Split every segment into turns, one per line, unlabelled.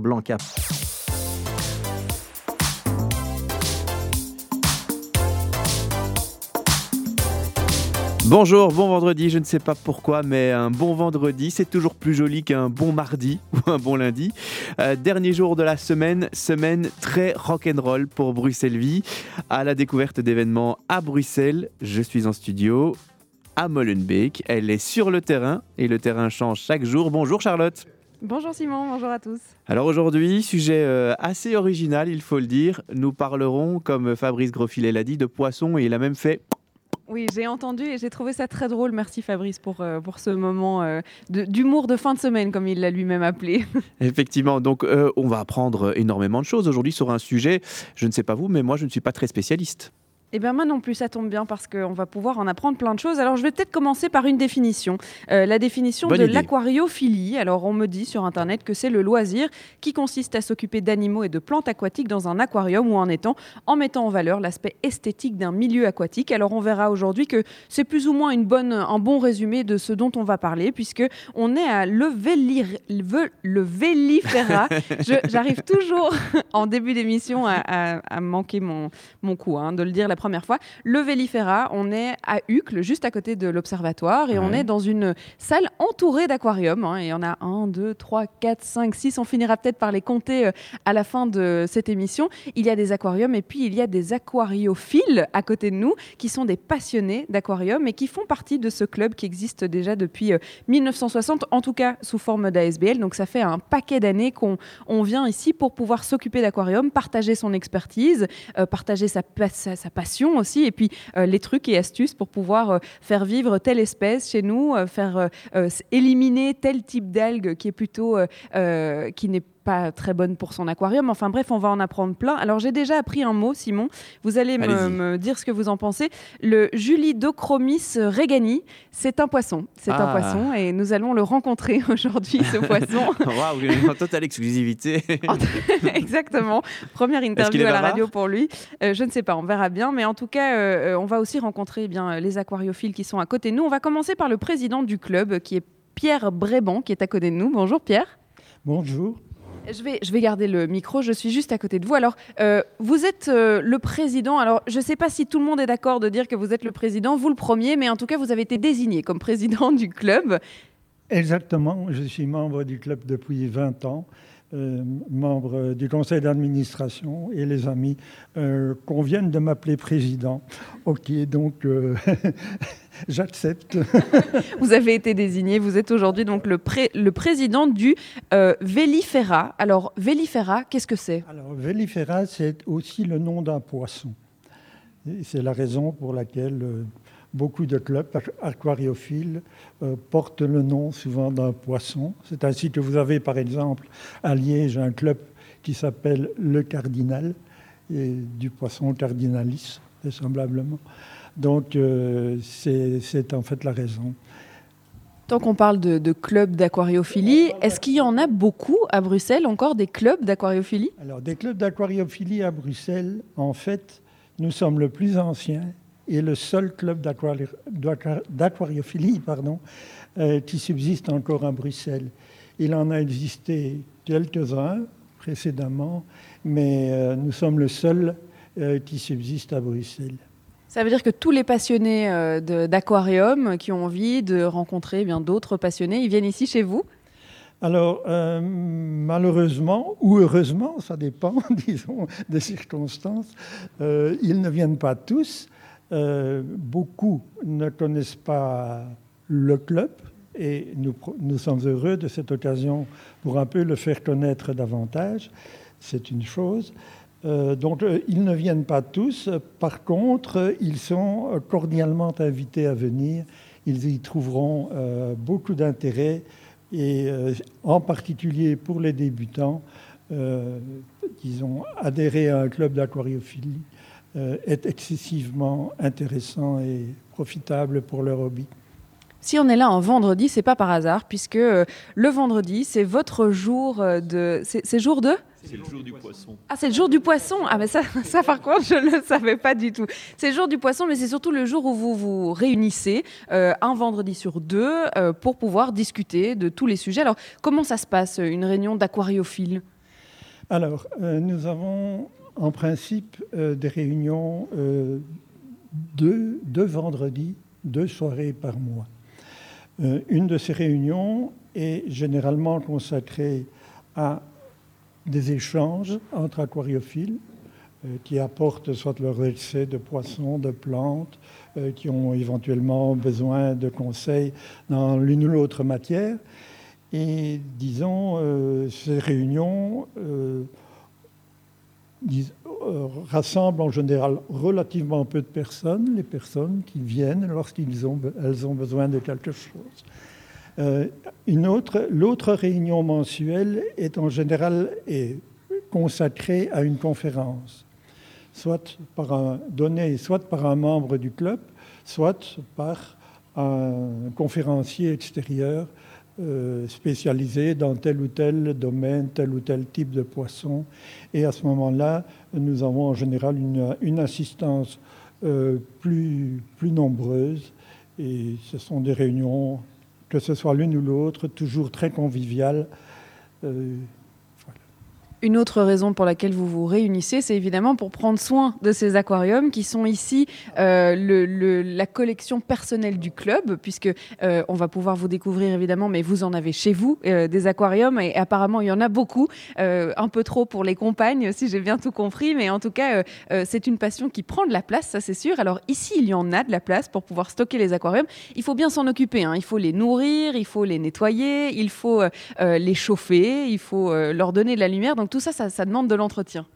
Blanca. Bonjour, bon vendredi, je ne sais pas pourquoi, mais un bon vendredi, c'est toujours plus joli qu'un bon mardi ou un bon lundi. Euh, dernier jour de la semaine, semaine très rock'n'roll pour Bruxelles Vie. À la découverte d'événements à Bruxelles, je suis en studio à Molenbeek. Elle est sur le terrain et le terrain change chaque jour. Bonjour Charlotte.
Bonjour Simon, bonjour à tous.
Alors aujourd'hui, sujet euh, assez original, il faut le dire. Nous parlerons, comme Fabrice Grosfilet l'a dit, de poissons et il a même fait
oui, j'ai entendu et j'ai trouvé ça très drôle. Merci Fabrice pour, euh, pour ce moment euh, d'humour de, fin de semaine, comme il l'a lui-même appelé.
Effectivement, donc euh, on va apprendre énormément de choses aujourd'hui sur un sujet, je ne sais pas vous, mais moi je ne suis pas très spécialiste.
Eh bien, moi non plus, ça tombe bien parce qu'on va pouvoir en apprendre plein de choses. Alors, je vais peut-être commencer par une définition. Euh, la définition de l'aquariophilie. Alors, on me dit sur Internet que c'est le loisir qui consiste à s'occuper d'animaux et de plantes aquatiques dans un aquarium ou en étant, en mettant en valeur l'aspect esthétique d'un milieu aquatique. Alors, on verra aujourd'hui que c'est plus ou moins une bonne, un bon résumé de ce dont on va parler, puisque on est à le, le vélifera. J'arrive toujours en début d'émission à, manquer mon, mon coup, hein, de le dire la première fois. Le Vélifera, on est à Uccle, juste à côté de l'Observatoire, et on est dans une salle entourée d'aquariums. Hein, et on a 1, 2, 3, 4, 5, 6. On finira peut-être par les compter euh, à la fin de cette émission. Il y a des aquariums et puis il y a des aquariophiles à côté de nous qui sont des passionnés d'aquariums et qui font partie de ce club qui existe déjà depuis 1960, euh, en tout cas sous forme d'ASBL. Donc ça fait un paquet d'années qu'on on vient ici pour pouvoir s'occuper d'aquariums, partager son expertise, euh, partager sa, sa, sa passion aussi, et puis euh, les trucs et astuces pour pouvoir euh, faire vivre telle espèce chez nous, euh, faire éliminer tel type d'algue qui est plutôt qui n'est pas très bonne pour son aquarium. Enfin bref, on va en apprendre plein. Alors j'ai déjà appris un mot, Simon. Vous allez me, dire ce que vous en pensez. Le Julidochromis regani, c'est un poisson. C'est un ah. poisson et nous allons le rencontrer aujourd'hui, ce poisson.
Waouh, en totale exclusivité.
Exactement. Première interview à la radio pour lui. Euh, je ne sais pas, on verra bien. Mais en tout cas, euh, euh, on va aussi rencontrer eh bien, les aquariophiles qui sont à côté de nous. On va commencer par le président du club, qui est Pierre Bréban, qui est à côté de nous. Bonjour Pierre.
Bonjour.
Je vais, je vais garder le micro, je suis juste à côté de vous. Alors, euh, vous êtes euh, le président. Alors, je ne sais pas si tout le monde est d'accord de dire que vous êtes le président, vous le premier, mais en tout cas, vous avez été désigné comme président du club.
Exactement, je suis membre du club depuis 20 ans. Euh, membre du conseil d'administration et les amis euh, conviennent de m'appeler président. Ok, donc euh, j'accepte.
vous avez été désigné, vous êtes aujourd'hui donc le, le, président du Vélifera. Alors Vélifera, qu'est-ce que c'est?
Alors Vélifera, c'est aussi le nom d'un poisson. C'est la raison pour laquelle beaucoup de clubs aquariophiles euh, portent le nom souvent d'un poisson. C'est ainsi que vous avez par exemple à Liège un club qui s'appelle le Cardinal, et du poisson cardinalis, vraisemblablement. Donc euh, c'est en fait la raison.
Tant qu'on parle de, de clubs d'aquariophilie, est-ce qu'il y en a beaucoup à Bruxelles, encore des clubs d'aquariophilie?
Alors, des clubs d'aquariophilie à Bruxelles, en fait, nous sommes le plus ancien est le seul club d'aquariophilie pardon, euh, qui subsiste encore à Bruxelles. Il en a existé quelques-uns précédemment, mais euh, nous sommes le seul euh, qui subsiste à Bruxelles.
Ça veut dire que tous les passionnés d'aquarium qui ont envie de rencontrer eh bien d'autres passionnés, ils viennent ici chez vous?
Alors, malheureusement ou heureusement, ça dépend, disons, des circonstances, ils ne viennent pas tous. Euh, beaucoup ne connaissent pas le club et nous, nous, sommes heureux de cette occasion pour un peu le faire connaître davantage. C'est une chose. Euh, donc, euh, ils ne viennent pas tous. Par contre, ils sont cordialement invités à venir. Ils y trouveront beaucoup d'intérêt et en particulier pour les débutants, disons, adhérer à un club d'aquariophilie est excessivement intéressant et profitable pour leur hobby.
Si on est là en vendredi, c'est pas par hasard, puisque euh, le vendredi, c'est votre jour euh, de. C'est jour de?
C'est le jour du poisson.
Ah, c'est le jour du poisson Ah, mais ça, ça par contre, je ne le savais pas du tout. C'est le jour du poisson, mais c'est surtout le jour où vous vous réunissez, un vendredi sur deux, pour pouvoir discuter de tous les sujets. Alors, comment ça se passe, une réunion d'aquariophiles
Alors, nous avons en principe des réunions deux, deux vendredis, deux soirées par mois. une de ces réunions est généralement consacrée à des échanges entre aquariophiles euh, qui apportent soit leur excès de poissons, de plantes, euh, qui ont éventuellement besoin de conseils dans l'une ou l'autre matière. Et disons, euh, ces réunions rassemblent en général relativement peu de personnes, les personnes qui viennent lorsqu'elles ont, besoin de quelque chose. Euh, l'autre réunion mensuelle est en général consacrée à une conférence, soit par un, donnée soit par un membre du club, soit par un conférencier extérieur euh, spécialisé dans tel ou tel domaine, tel ou tel type de poisson. Et à ce moment-là, nous avons en général une, assistance euh, plus, plus nombreuse. Et ce sont des réunions que ce soit l'une ou l'autre, toujours très convivial.
Euh, une autre raison pour laquelle vous vous réunissez, c'est évidemment pour prendre soin de ces aquariums qui sont ici euh, la collection personnelle du club, puisque euh, on va pouvoir vous découvrir évidemment, mais vous en avez chez vous euh, des aquariums et apparemment il y en a beaucoup, un peu trop pour les compagnes, si j'ai bien tout compris, mais en tout cas c'est une passion qui prend de la place, ça c'est sûr. Alors ici il y en a de la place pour pouvoir stocker les aquariums. Il faut bien s'en occuper, hein. il faut les nourrir, il faut les nettoyer, il faut les chauffer, il faut leur donner de la lumière. Tout ça, ça, demande de l'entretien.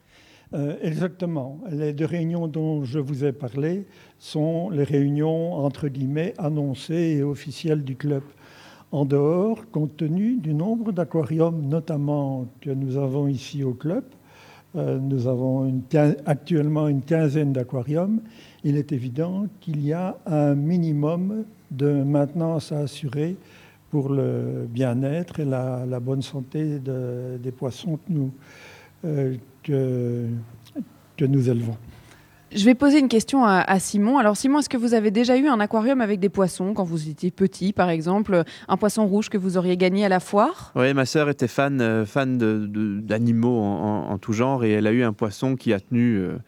Euh, exactement. Les deux réunions dont je vous ai parlé sont les réunions entre guillemets annoncées et officielles du club. En dehors, compte tenu du nombre d'aquariums notamment que nous avons ici au club, euh, nous avons actuellement une quinzaine d'aquariums, il est évident qu'il y a un minimum de maintenance à assurer pour le bien-être et la, bonne santé des poissons que nous, euh, que, que, nous élevons.
Je vais poser une question à, Simon. Alors Simon, est-ce que vous avez déjà eu un aquarium avec des poissons quand vous étiez petit, par exemple, un poisson rouge que vous auriez gagné à la foire?
Oui, ma sœur était fan, euh, fan d'animaux en, en, tout genre et elle a eu un poisson qui a tenu... Euh,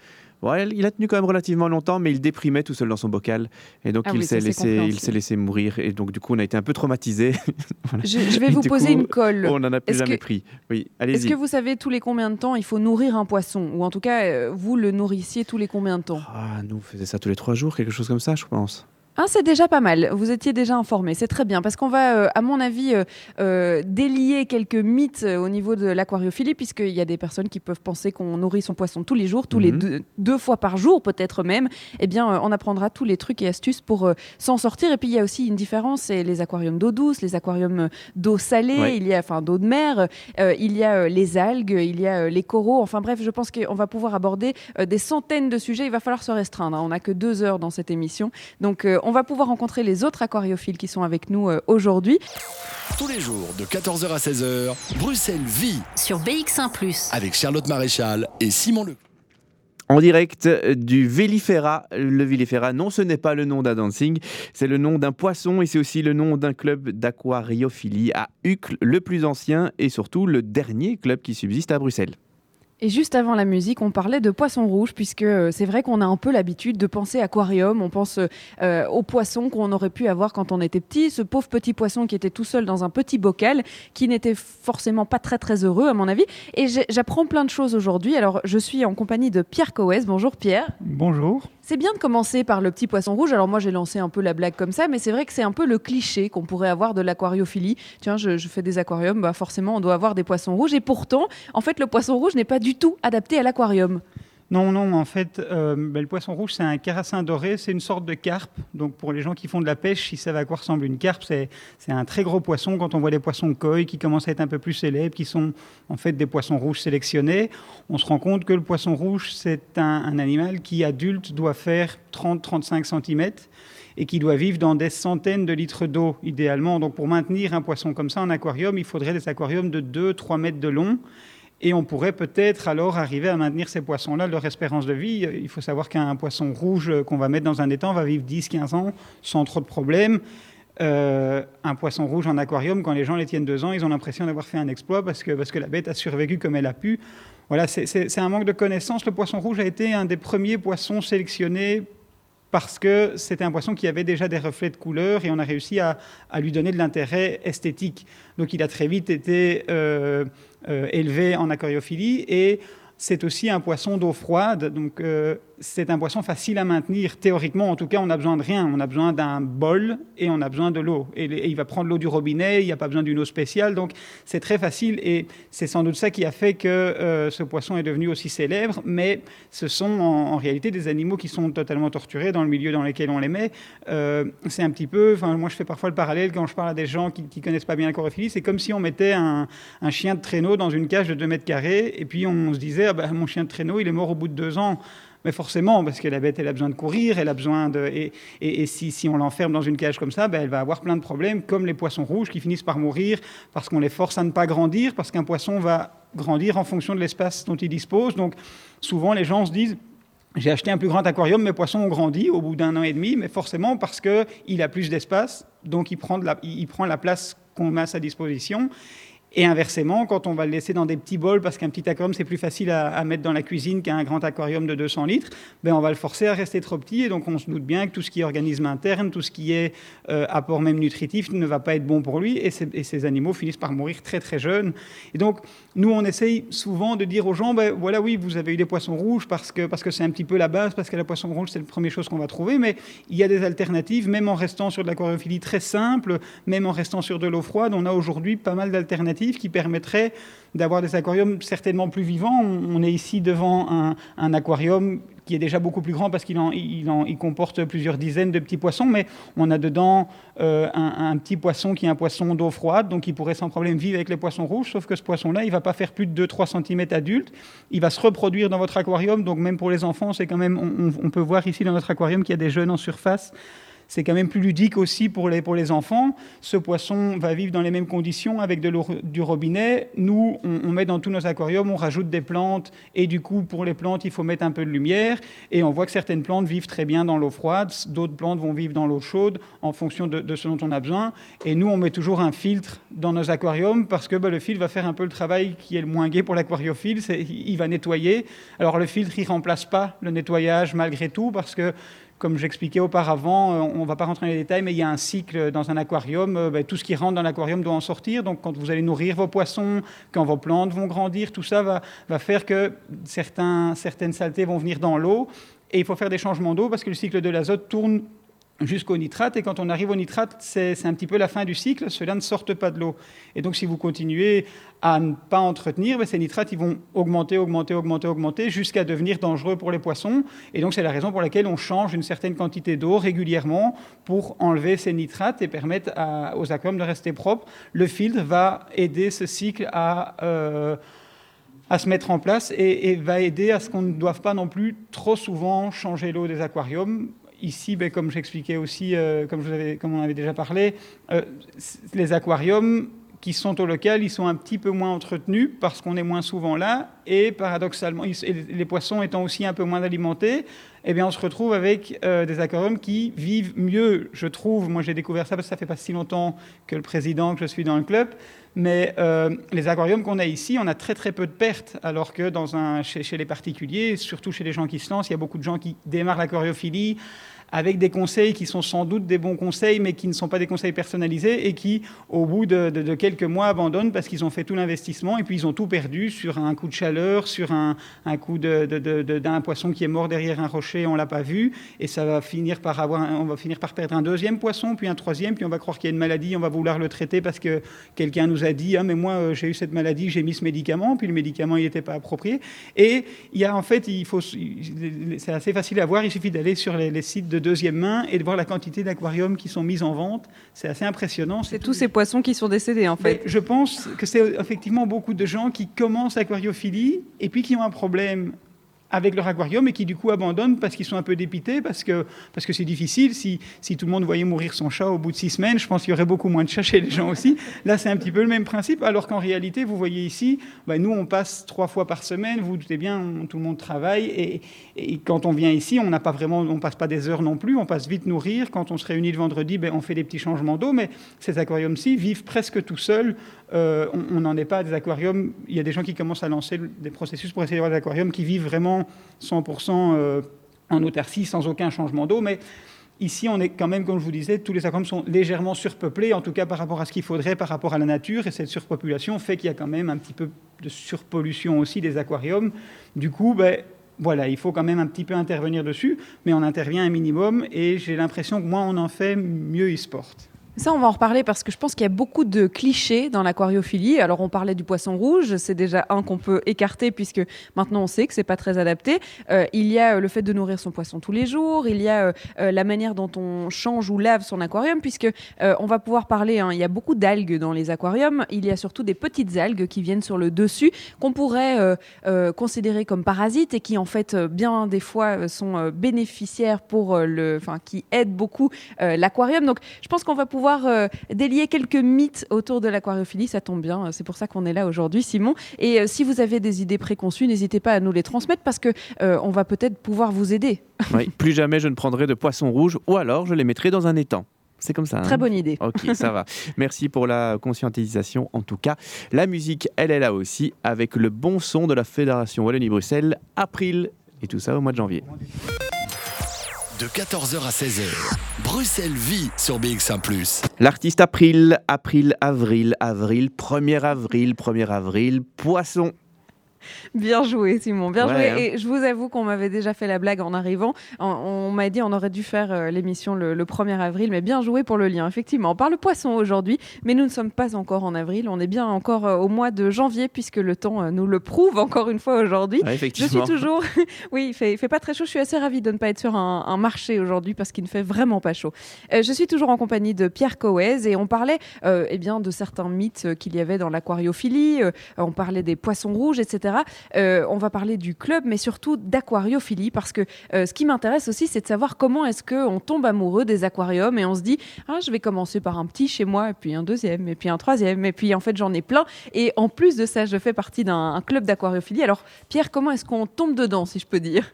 il a tenu quand même relativement longtemps, mais il déprimait tout seul dans son bocal. Et donc, ah il s'est laissé, il s'est laissé mourir. Et donc, du coup, on a été un peu traumatisés.
je, vais vous poser une colle.
On n'en a plus jamais pris. Oui.
Est-ce que vous savez tous les combien de temps il faut nourrir un poisson? Ou en tout cas, euh, vous le nourrissiez tous les combien de temps?
Ah, nous, on faisait ça tous les trois jours, quelque chose comme ça, je pense.
Ah, c'est déjà pas mal. Vous étiez déjà informé. C'est très bien parce qu'on va, euh, à mon avis, euh, euh, délier quelques mythes au niveau de l'aquariophilie, puisqu'il y a des personnes qui peuvent penser qu'on nourrit son poisson tous les jours, tous les mhm. deux, fois par jour, peut-être même. Eh bien, on apprendra tous les trucs et astuces pour s'en sortir. Et puis, il y a aussi une différence c'est les aquariums d'eau douce, les aquariums d'eau salée, il y a, enfin, d'eau de mer, il y a les algues, il y a les coraux. Enfin, bref, je pense qu'on va pouvoir aborder des centaines de sujets. Il va falloir se restreindre. Hein. On n'a que deux heures dans cette émission. Donc, on va pouvoir rencontrer les autres aquariophiles qui sont avec nous euh, aujourd'hui.
Tous les jours de 14h à 16h, Bruxelles vit
sur BX1 ⁇
avec Charlotte Maréchal et Simon Le.
En direct du Vélifera. Le Vélifera, non, ce n'est pas le nom d'un dancing, c'est le nom d'un poisson et c'est aussi le nom d'un club d'aquariophilie à Uccle, le plus ancien et surtout le dernier club qui subsiste à Bruxelles.
Et juste avant la musique, on parlait de poissons rouges, puisque euh, c'est vrai qu'on a un peu l'habitude de penser aquarium, on pense euh, aux poissons qu'on aurait pu avoir quand on était petit, ce pauvre petit poisson qui était tout seul dans un petit bocal, qui n'était forcément pas très très heureux à mon avis. Et j'apprends plein de choses aujourd'hui. Alors je suis en compagnie de Pierre Coes. Bonjour Pierre.
Bonjour.
C'est bien de commencer par le petit poisson rouge. Alors moi j'ai lancé un peu la blague comme ça, mais c'est vrai que c'est un peu le cliché qu'on pourrait avoir de l'aquariophilie. Tiens, je, fais des aquariums, bah forcément on doit avoir des poissons rouges. Et pourtant, en fait, le poisson rouge n'est pas du tout adapté à l'aquarium.
Non, non, en fait, euh, ben, le poisson rouge, c'est un carassin doré, c'est une sorte de carpe. Donc pour les gens qui font de la pêche, ils savent à quoi ressemble une carpe. C'est un très gros poisson. Quand on voit des poissons koi qui commencent à être un peu plus célèbres, qui sont en fait des poissons rouges sélectionnés, on se rend compte que le poisson rouge, c'est un, animal qui, adulte, doit faire 30-35 cm et qui doit vivre dans des centaines de litres d'eau, idéalement. Donc pour maintenir un poisson comme ça en aquarium, il faudrait des aquariums de 2-3 mètres de long et on pourrait peut-être alors arriver à maintenir ces poissons-là, leur espérance de vie. Il faut savoir qu'un poisson rouge qu'on va mettre dans un étang va vivre 10-15 ans sans trop de problèmes. Euh, un poisson rouge en aquarium, quand les gens les tiennent deux ans, ils ont l'impression d'avoir fait un exploit parce que, parce que la bête a survécu comme elle a pu. voilà, c'est un manque de connaissances. Le poisson rouge a été un des premiers poissons sélectionnés parce que c'était un poisson qui avait déjà des reflets de couleur et on a réussi à, lui donner de l'intérêt esthétique. Donc il a très vite été euh, euh, élevé en aquariophilie et c'est aussi un poisson d'eau froide. Donc euh, c'est un poisson facile à maintenir. Théoriquement, en tout cas, on n'a besoin de rien. On a besoin d'un bol et on a besoin de l'eau. Et, il va prendre l'eau du robinet, il n'y a pas besoin d'une eau spéciale. Donc, c'est très facile et c'est sans doute ça qui a fait que euh, ce poisson est devenu aussi célèbre. Mais ce sont en, réalité des animaux qui sont totalement torturés dans le milieu dans lequel on les met. Euh, c'est un petit peu, moi je fais parfois le parallèle quand je parle à des gens qui ne connaissent pas bien la corophilie. C'est comme si on mettait un, chien de traîneau dans une cage de 2 mètres carrés et puis on se disait, ah ben, mon chien de traîneau, il est mort au bout de deux ans. Mais forcément, parce que la bête, elle a besoin de courir, elle a besoin de. Et, si, on l'enferme dans une cage comme ça, ben, elle va avoir plein de problèmes, comme les poissons rouges qui finissent par mourir parce qu'on les force à ne pas grandir, parce qu'un poisson va grandir en fonction de l'espace dont il dispose. Donc, souvent, les gens se disent. J'ai acheté un plus grand aquarium, mes poissons ont grandi au bout d'un an et demi, mais forcément parce qu'il a plus d'espace, donc il prend, la, il prend la place qu'on met à sa disposition. Et inversement, quand on va le laisser dans des petits bols, parce qu'un petit aquarium, c'est plus facile à, mettre dans la cuisine qu'un grand aquarium de 200 litres, ben on va le forcer à rester trop petit. Et donc, on se doute bien que tout ce qui est organisme interne, tout ce qui est euh, apport même nutritif, ne va pas être bon pour lui. Et, ces animaux finissent par mourir très, très jeunes. Et donc, nous, on essaye souvent de dire aux gens, ben voilà, oui, vous avez eu des poissons rouges parce que c'est un petit peu la base, parce que la poisson rouge, c'est la première chose qu'on va trouver. Mais il y a des alternatives, même en restant sur de l'aquariophilie très simple, même en restant sur de l'eau froide. On a aujourd'hui pas mal d'alternatives qui permettrait d'avoir des aquariums certainement plus vivants. On, est ici devant un, aquarium qui est déjà beaucoup plus grand parce qu'il en, il comporte plusieurs dizaines de petits poissons, mais on a dedans euh, un, petit poisson qui est un poisson d'eau froide, donc il pourrait sans problème vivre avec les poissons rouges, sauf que ce poisson-là, il va pas faire plus de 2-3 cm adulte. Il va se reproduire dans votre aquarium, donc même pour les enfants, c'est quand même, on peut voir ici dans notre aquarium qu'il y a des jeunes en surface c'est quand même plus ludique aussi pour les, pour les enfants. Ce poisson va vivre dans les mêmes conditions avec de l'eau du robinet. Nous, on, met dans tous nos aquariums, on rajoute des plantes et du coup, pour les plantes, il faut mettre un peu de lumière. Et on voit que certaines plantes vivent très bien dans l'eau froide, d'autres plantes vont vivre dans l'eau chaude en fonction de, ce dont on a besoin. Et nous, on met toujours un filtre dans nos aquariums parce que bah, le filtre va faire un peu le travail qui est le moins gai pour l'aquariophile, il va nettoyer. Alors le filtre, il remplace pas le nettoyage malgré tout parce que comme j'expliquais auparavant, euh, on ne va pas rentrer dans les détails, mais il y a un cycle dans un aquarium. Euh, ben, tout ce qui rentre dans l'aquarium doit en sortir. Donc, quand vous allez nourrir vos poissons, quand vos plantes vont grandir, tout ça va, faire que certaines saletés vont venir dans l'eau. Et il faut faire des changements d'eau parce que le cycle de l'azote tourne jusqu'au nitrate. Et quand on arrive au nitrate, c'est un petit peu la fin du cycle. Ceux-là ne sortent pas de l'eau. Et donc, si vous continuez à ne pas entretenir, ben, ces nitrates ils vont augmenter, augmenter, augmenter, augmenter, jusqu'à devenir dangereux pour les poissons. Et donc, c'est la raison pour laquelle on change une certaine quantité d'eau régulièrement pour enlever ces nitrates et permettre aux aquariums de rester propres. Le filtre va aider ce cycle à... Euh, se mettre en place et va aider à ce qu'on ne doive pas non plus trop souvent changer l'eau des aquariums ici, ben, comme j'expliquais aussi, euh, comme, je comme on avait déjà parlé, euh, les aquariums qui sont au local, ils sont un petit peu moins entretenus parce qu'on est moins souvent là. Et paradoxalement, les poissons étant aussi un peu moins alimentés, eh bien, on se retrouve avec euh, des aquariums qui vivent mieux, je trouve. Moi, j'ai découvert ça parce que ça fait pas si longtemps que le président, que je suis dans le club. Mais les aquariums qu'on a ici, on a très très peu de pertes, alors que dans un, chez, chez les particuliers, surtout chez les gens qui se lancent, il y a beaucoup de gens qui démarrent l'aquariophilie avec des conseils qui sont sans doute des bons conseils, mais qui ne sont pas des conseils personnalisés et qui, au bout de, quelques mois, abandonnent parce qu'ils ont fait tout l'investissement et puis ils ont tout perdu sur un coup de chaleur, sur un, coup d'un poisson qui est mort derrière un rocher, on l'a pas vu, et ça va finir par avoir, on va finir par perdre un deuxième poisson, puis un troisième, puis on va croire qu'il y a une maladie, on va vouloir le traiter parce que quelqu'un nous a dit, ah mais moi euh, j'ai eu cette maladie, j'ai mis ce médicament, puis le médicament il n'était pas approprié. Et il y a en fait, c'est assez facile à voir, il suffit d'aller sur les sites de deuxième main et de voir la quantité d'aquariums qui sont mis en vente. C'est assez impressionnant.
C'est tous ces poissons qui sont décédés en fait.
je pense que c'est effectivement beaucoup de gens qui commencent l'aquariophilie et puis qui ont un problème avec leur aquarium et qui du coup abandonnent parce qu'ils sont un peu dépités, parce que parce que c'est difficile. Si, si tout le monde voyait mourir son chat au bout de six semaines, je pense qu'il y aurait beaucoup moins de chats chez les gens aussi. Là, c'est un petit peu le même principe, alors qu'en réalité, vous voyez ici, bah, nous, on passe trois fois par semaine, vous, vous doutez bien, tout le monde travaille, et, et quand on vient ici, on n'a pas vraiment, on passe pas des heures non plus, on passe vite nourrir. Quand on se réunit le vendredi, ben, on fait des petits changements d'eau, mais ces aquariums-ci vivent presque tout seuls. Euh, on n'en est pas des aquariums. Il y a des gens qui commencent à lancer des processus pour essayer d'avoir des aquariums qui vivent vraiment 100% euh, en autarcie, sans aucun changement d'eau. Mais ici, on est quand même, comme je vous disais, tous les aquariums sont légèrement surpeuplés, en tout cas par rapport à ce qu'il faudrait, par rapport à la nature. Et cette surpopulation fait qu'il y a quand même un petit peu de surpollution aussi des aquariums. Du coup, ben, voilà, il faut quand même un petit peu intervenir dessus, mais on intervient un minimum et j'ai l'impression que moins on en fait, mieux il se porte.
Ça, on va en reparler parce que je pense qu'il y a beaucoup de clichés dans l'aquariophilie. Alors, on parlait du poisson rouge, c'est déjà un qu'on peut écarter puisque maintenant on sait que c'est pas très adapté. Euh, il y a euh, le fait de nourrir son poisson tous les jours. Il y a euh, la manière dont on change ou lave son aquarium puisque on va pouvoir parler. Hein, il y a beaucoup d'algues dans les aquariums. Il y a surtout des petites algues qui viennent sur le dessus qu'on pourrait considérer comme parasites et qui en fait bien des fois sont bénéficiaires pour le, enfin qui aident beaucoup l'aquarium. Donc, je pense qu'on va pouvoir euh, délier quelques mythes autour de l'aquariophilie. Ça tombe bien, c'est pour ça qu'on est là aujourd'hui, Simon. Et euh, si vous avez des idées préconçues, n'hésitez pas à nous les transmettre parce que euh, on va peut-être pouvoir vous aider.
Oui, plus jamais je ne prendrai de poissons rouges ou alors je les mettrai dans un étang. C'est comme ça.
Très
hein.
bonne idée.
Ok, ça va. Merci pour la conscientisation en tout cas. La musique, elle est là aussi avec le bon son de la Fédération Wallonie-Bruxelles, April, et tout ça au mois de janvier
de 14h à 16h. Bruxelles vit sur BX1 ⁇
L'artiste April, April, Avril, Avril, 1er avril, 1er avril, Poisson
Bien joué, Simon. Bien joué. Hein. Et je vous avoue qu'on m'avait déjà fait la blague en arrivant. On, m'a dit on aurait dû faire euh, l'émission le, 1er avril, mais bien joué pour le lien. Effectivement, on parle poisson aujourd'hui, mais nous ne sommes pas encore en avril. On est bien encore euh, au mois de janvier, puisque le temps euh, nous le prouve encore une fois aujourd'hui.
je
suis toujours. oui, il fait, fait pas très chaud. Je suis assez ravie de ne pas être sur un, marché aujourd'hui parce qu'il ne fait vraiment pas chaud. je suis toujours en compagnie de Pierre Coez et on parlait eh bien, de certains mythes qu'il y avait dans l'aquariophilie. on parlait des poissons rouges, etc. Euh, on va parler du club, mais surtout d'aquariophilie, parce que euh, ce qui m'intéresse aussi, c'est de savoir comment est-ce qu'on tombe amoureux des aquariums et on se dit, ah, je vais commencer par un petit chez moi, et puis un deuxième, et puis un troisième, et puis en fait j'en ai plein. Et en plus de ça, je fais partie d'un club d'aquariophilie. Alors Pierre, comment est-ce qu'on tombe dedans, si je peux dire?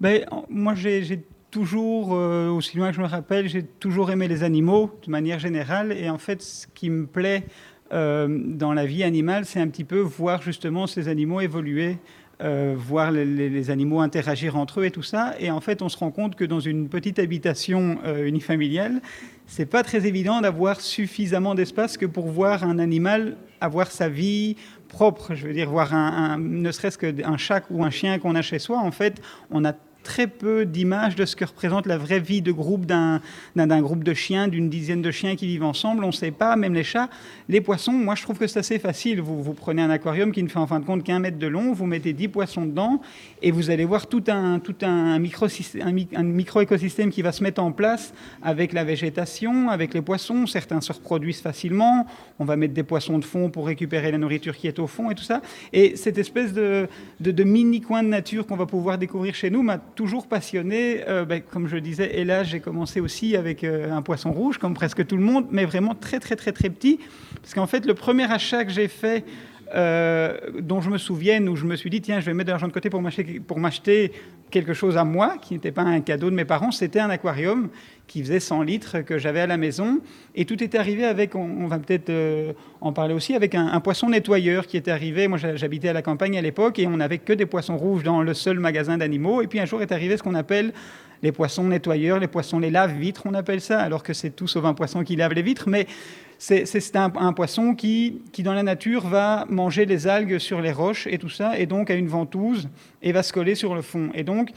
Ben, Moi, j'ai toujours, euh, aussi loin que je me rappelle, j'ai toujours aimé les animaux de manière générale. Et en fait, ce qui me plaît euh, dans la vie animale, c'est un petit peu voir justement ces animaux évoluer, euh, voir les, animaux interagir entre eux et tout ça. Et en fait, on se rend compte que dans une petite habitation euh, unifamiliale, c'est pas très évident d'avoir suffisamment d'espace que pour voir un animal avoir sa vie propre. Je veux dire, voir un, ne serait-ce qu'un chat ou un chien qu'on a chez soi, en fait, on a très peu d'images de ce que représente la vraie vie de groupe d'un groupe de chiens, d'une dizaine de chiens qui vivent ensemble. On ne sait pas, même les chats. Les poissons, moi je trouve que c'est assez facile. Vous, vous prenez un aquarium qui ne fait en fin de compte qu'un mètre de long, vous mettez 10 poissons dedans et vous allez voir tout un, tout un, micro, un micro-écosystème qui va se mettre en place avec la végétation, avec les poissons. Certains se reproduisent facilement. On va mettre des poissons de fond pour récupérer la nourriture qui est au fond et tout ça. Et cette espèce de, de, mini coin de nature qu'on va pouvoir découvrir chez nous toujours passionné. Euh, ben, comme je disais, et là j'ai commencé aussi avec euh, un poisson rouge, comme presque tout le monde, mais vraiment très très très très petit. Parce qu'en fait, le premier achat que j'ai fait euh, dont je me souvienne, où je me suis dit, tiens, je vais mettre de l'argent de côté pour m'acheter quelque chose à moi, qui n'était pas un cadeau de mes parents, c'était un aquarium qui faisait 100 litres que j'avais à la maison. Et tout est arrivé avec, on, va peut-être euh, en parler aussi, avec un, poisson nettoyeur qui était arrivé. Moi, j'habitais à la campagne à l'époque et on n'avait que des poissons rouges dans le seul magasin d'animaux. Et puis un jour est arrivé ce qu'on appelle les poissons nettoyeurs, les poissons les lave-vitres, on appelle ça, alors que c'est tout sauf un poisson qui lave les vitres. Mais c'est un, poisson qui, qui, dans la nature, va manger les algues sur les roches et tout ça, et donc a une ventouse et va se coller sur le fond. Et donc,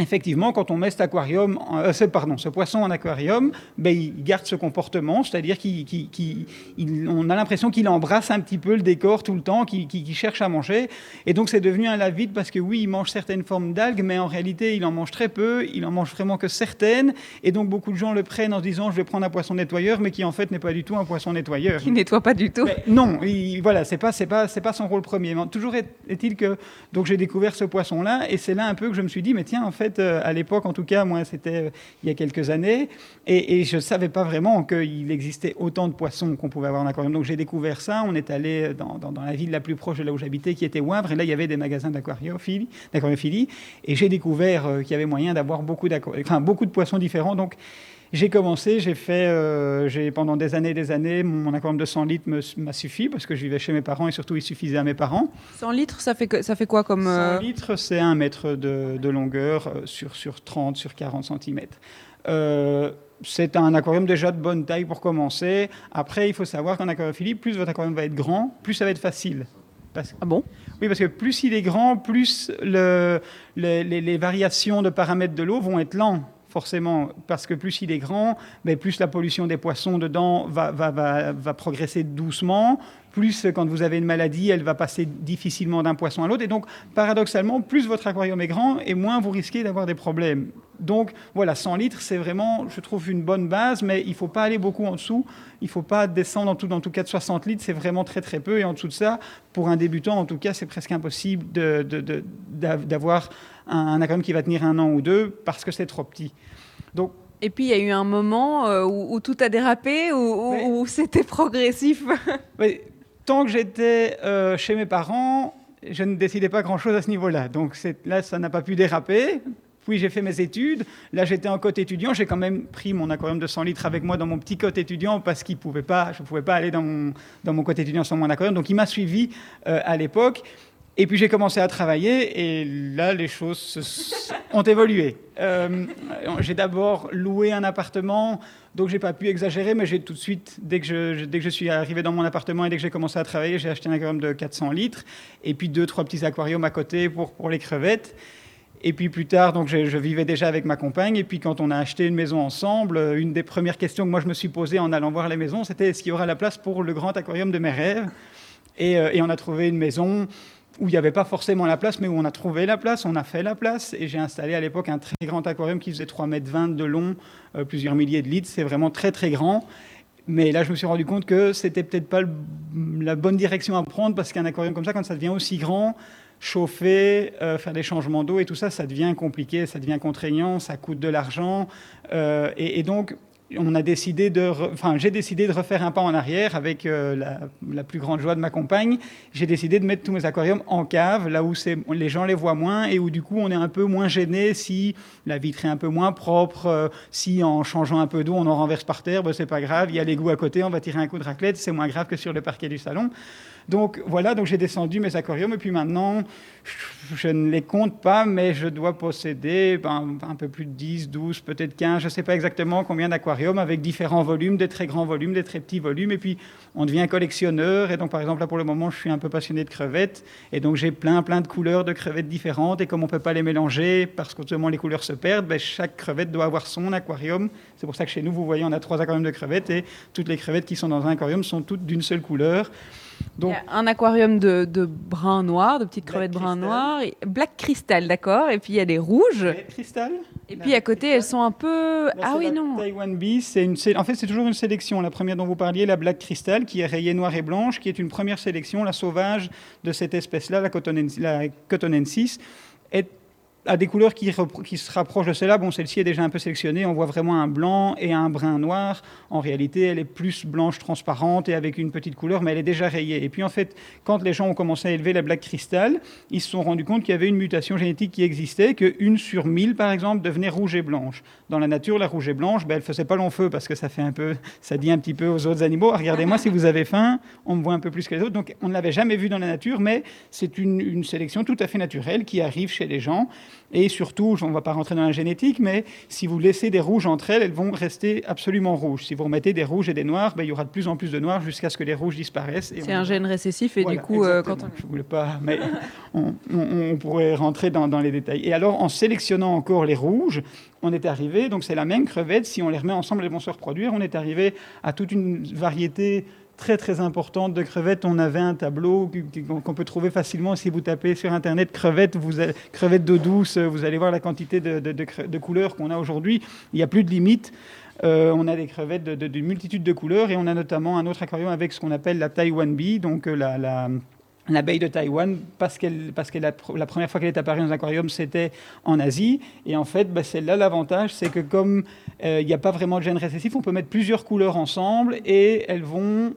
effectivement, quand on met cet aquarium, euh, pardon, ce poisson en aquarium, ben, il garde ce comportement, c'est-à-dire qu'on a l'impression qu'il embrasse un petit peu le décor tout le temps, qu'il cherche à manger. Et donc c'est devenu un lave-vide parce que oui, il mange certaines formes d'algues, mais en réalité, il en mange très peu, il en mange vraiment que certaines. Et donc beaucoup de gens le prennent en se disant, je vais prendre un poisson nettoyeur, mais qui en fait n'est pas du tout un poisson nettoyeur.
Qui nettoie pas du tout.
non, voilà, c'est pas, pas, pas son rôle premier. Mais toujours est-il que donc j'ai découvert ce poisson-là, et c'est là un peu que je me suis dit, mais tiens, en fait, euh, à l'époque, en tout cas, moi, c'était euh, il y a quelques années, et, je ne savais pas vraiment qu'il existait autant de poissons qu'on pouvait avoir en aquarium. Donc j'ai découvert ça. On est allé dans, la ville la plus proche de là où j'habitais, qui était Wavre, et là, il y avait des magasins d'aquariophilie, et j'ai découvert euh, qu'il y avait moyen d'avoir beaucoup, enfin, beaucoup de poissons différents. Donc j'ai commencé, j'ai fait, euh, j'ai pendant des années et des années, mon aquarium de 100 litres m'a suffi parce que je vivais chez mes parents et surtout il suffisait à mes parents.
100 litres, ça fait, ça fait quoi comme... 100
euh, litres, c'est un mètre de, longueur euh, sur, sur 30, sur 40 cm. c'est un aquarium déjà de bonne taille pour commencer. Après, il faut savoir qu'en aquariophilie, plus votre aquarium va être grand, plus ça va être facile.
Ah bon?
Oui, parce que plus il est grand, plus le, les, les variations de paramètres de l'eau vont être lents forcément, parce que plus il est grand, mais plus la pollution des poissons dedans va, va, progresser doucement, plus quand vous avez une maladie, elle va passer difficilement d'un poisson à l'autre. Et donc, paradoxalement, plus votre aquarium est grand, et moins vous risquez d'avoir des problèmes. Donc, voilà, 100 litres, c'est vraiment, je trouve, une bonne base, mais il ne faut pas aller beaucoup en dessous. Il ne faut pas descendre en tout, dans tout cas de 60 litres, c'est vraiment très très peu. Et en dessous de ça, pour un débutant, en tout cas, c'est presque impossible d'avoir un, aquarium qui va tenir un an ou deux parce que c'est trop petit.
Donc, et puis, il y a eu un moment euh, où, tout a dérapé, où, c'était progressif.
tant que j'étais euh, chez mes parents, je ne décidais pas grand-chose à ce niveau-là. Donc là, ça n'a pas pu déraper. Puis j'ai fait mes études. Là, j'étais en côte étudiant. J'ai quand même pris mon aquarium de 100 litres avec moi dans mon petit côte étudiant parce qu'il pouvait pas, je ne pouvais pas aller dans mon, dans mon côte étudiant sans mon aquarium. Donc il m'a suivi euh, à l'époque. Et puis j'ai commencé à travailler et là les choses ont évolué. Euh, j'ai d'abord loué un appartement, donc j'ai pas pu exagérer, mais j'ai tout de suite, dès que, je, dès que je suis arrivé dans mon appartement et dès que j'ai commencé à travailler, j'ai acheté un aquarium de 400 litres et puis deux, trois petits aquariums à côté pour, pour les crevettes. Et puis plus tard, donc je, vivais déjà avec ma compagne. Et puis quand on a acheté une maison ensemble, une des premières questions que moi je me suis posée en allant voir les maisons, c'était est-ce qu'il y aura la place pour le grand aquarium de mes rêves? Et, euh, et on a trouvé une maison où il n'y avait pas forcément la place, mais où on a trouvé la place, on a fait la place. Et j'ai installé à l'époque un très grand aquarium qui faisait 3,20 mètres de long, euh, plusieurs milliers de litres. C'est vraiment très très grand. Mais là, je me suis rendu compte que c'était peut-être pas la bonne direction à prendre parce qu'un aquarium comme ça, quand ça devient aussi grand, chauffer, euh, faire des changements d'eau et tout ça, ça devient compliqué, ça devient contraignant, ça coûte de l'argent. Euh, et, donc, on a décidé de, enfin, j'ai décidé de refaire un pas en arrière avec euh, la, plus grande joie de ma compagne. J'ai décidé de mettre tous mes aquariums en cave, là où les gens les voient moins et où du coup on est un peu moins gêné si la vitre est un peu moins propre, si en changeant un peu d'eau on en renverse par terre, ben, c'est pas grave. Il y a l'égout à côté, on va tirer un coup de raclette, c'est moins grave que sur le parquet du salon. Donc voilà, donc j'ai descendu mes aquariums et puis maintenant, je ne les compte pas, mais je dois posséder ben, un peu plus de 10, 12, peut-être 15, je ne sais pas exactement combien d'aquariums avec différents volumes, des très grands volumes, des très petits volumes. Et puis on devient collectionneur. Et donc par exemple, là pour le moment, je suis un peu passionné de crevettes. Et donc j'ai plein, plein de couleurs de crevettes différentes. Et comme on ne peut pas les mélanger parce qu'autrement les couleurs se perdent, ben, chaque crevette doit avoir son aquarium. C'est pour ça que chez nous, vous voyez, on a trois aquariums de crevettes et toutes les crevettes qui sont dans un aquarium sont toutes d'une seule couleur.
Donc, un aquarium de, brun noir, de petites crevettes brun noir, black crystal, d'accord. Et puis il y a des rouges.
Cristal.
Et puis à côté, elles sont un peu.
ah oui, non. Taiwan Bee, c'est une. En fait, c'est toujours une sélection. La première dont vous parliez, la black crystal, qui est rayée noire et blanche, qui est une première sélection, la sauvage de cette espèce-là, la cotonensis, est à des couleurs qui, se rapprochent de celle-là. Bon, celle-ci est déjà un peu sélectionnée. On voit vraiment un blanc et un brun noir. En réalité, elle est plus blanche transparente et avec une petite couleur, mais elle est déjà rayée. Et puis, en fait, quand les gens ont commencé à élever la Black Crystal, ils se sont rendus compte qu'il y avait une mutation génétique qui existait, qu'une sur mille, par exemple, devenait rouge et blanche. Dans la nature, la rouge et blanche, ben, elle faisait pas long feu parce que ça fait un peu, ça dit un petit peu aux autres animaux. Regardez-moi, si vous avez faim, on me voit un peu plus que les autres. Donc, on ne l'avait jamais vu dans la nature, mais c'est une, une sélection tout à fait naturelle qui arrive chez les gens. Et surtout, on ne va pas rentrer dans la génétique, mais si vous laissez des rouges entre elles, elles vont rester absolument rouges. Si vous remettez des rouges et des noirs, ben, il y aura de plus en plus de noirs jusqu'à ce que les rouges disparaissent.
C'est un gène récessif et du coup,
euh, quand on... Je voulais pas, mais on, pourrait rentrer dans, dans les détails. Et alors, en sélectionnant encore les rouges, on est arrivé, donc c'est la même crevette, si on les remet ensemble, elles vont se reproduire. On est arrivé à toute une variété très très importante de crevettes. On avait un tableau qu'on peut trouver facilement si vous tapez sur Internet crevettes, vous crevettes d'eau douce, vous allez voir la quantité de, couleurs qu'on a aujourd'hui. Il n'y a plus de limite. Euh, on a des crevettes d'une multitude de couleurs et on a notamment un autre aquarium avec ce qu'on appelle la Taiwan Bee, donc euh, la, la l'abeille de Taïwan, parce qu'elle, parce que la, première fois qu'elle est apparue dans un aquarium, c'était en Asie. Et en fait, bah, c'est là l'avantage, c'est que comme euh, il n'y a pas vraiment de gène récessif, on peut mettre plusieurs couleurs ensemble et elles vont,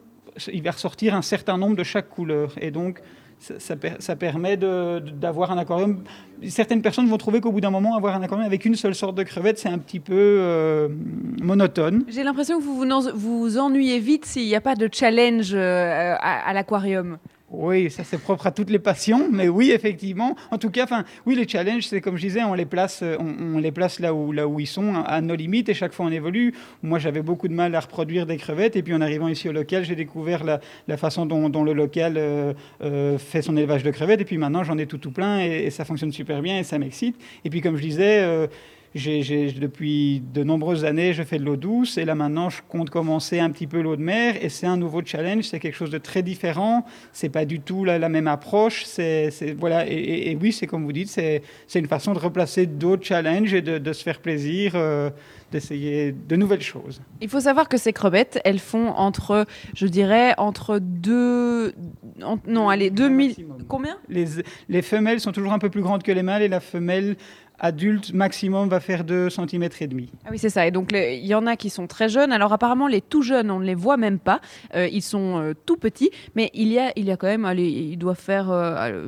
il va ressortir un certain nombre de chaque couleur. Et donc, ça, permet d'avoir un aquarium. Certaines personnes vont trouver qu'au bout d'un moment, avoir un aquarium avec une seule sorte de crevette, c'est un petit peu euh, monotone.
J'ai l'impression que vous vous, vous ennuyez vite s'il n'y a pas de challenge euh, à l'aquarium.
Oui, ça c'est propre à toutes les passions, mais oui, effectivement. En tout cas, oui, les challenges, c'est comme je disais, on les place, euh, on, les place là où, là où ils sont, à nos limites, et chaque fois on évolue. Moi, j'avais beaucoup de mal à reproduire des crevettes, et puis en arrivant ici au local, j'ai découvert la, façon dont, le local euh, euh, fait son élevage de crevettes, et puis maintenant j'en ai tout tout plein, et, ça fonctionne super bien, et ça m'excite. Et puis comme je disais depuis de nombreuses années, je fais de l'eau douce et là maintenant, je compte commencer un petit peu l'eau de mer et c'est un nouveau challenge. C'est quelque chose de très différent. C'est pas du tout la, la même approche. C'est voilà et, oui, c'est comme vous dites, c'est une façon de replacer d'autres challenges et de, se faire plaisir. Euh, d'essayer de nouvelles choses.
Il faut savoir que ces crevettes, elles font entre, je dirais, entre deux... non, allez, 2000... Combien?
Les, les femelles sont toujours un peu plus grandes que les mâles et la femelle adulte maximum va faire 2 cm et demi.
Ah oui, c'est ça. Et donc il y en a qui sont très jeunes. Alors apparemment les tout jeunes, on ne les voit même pas. Euh, ils sont euh, tout petits, mais il y a il y a quand même allez, ils doivent faire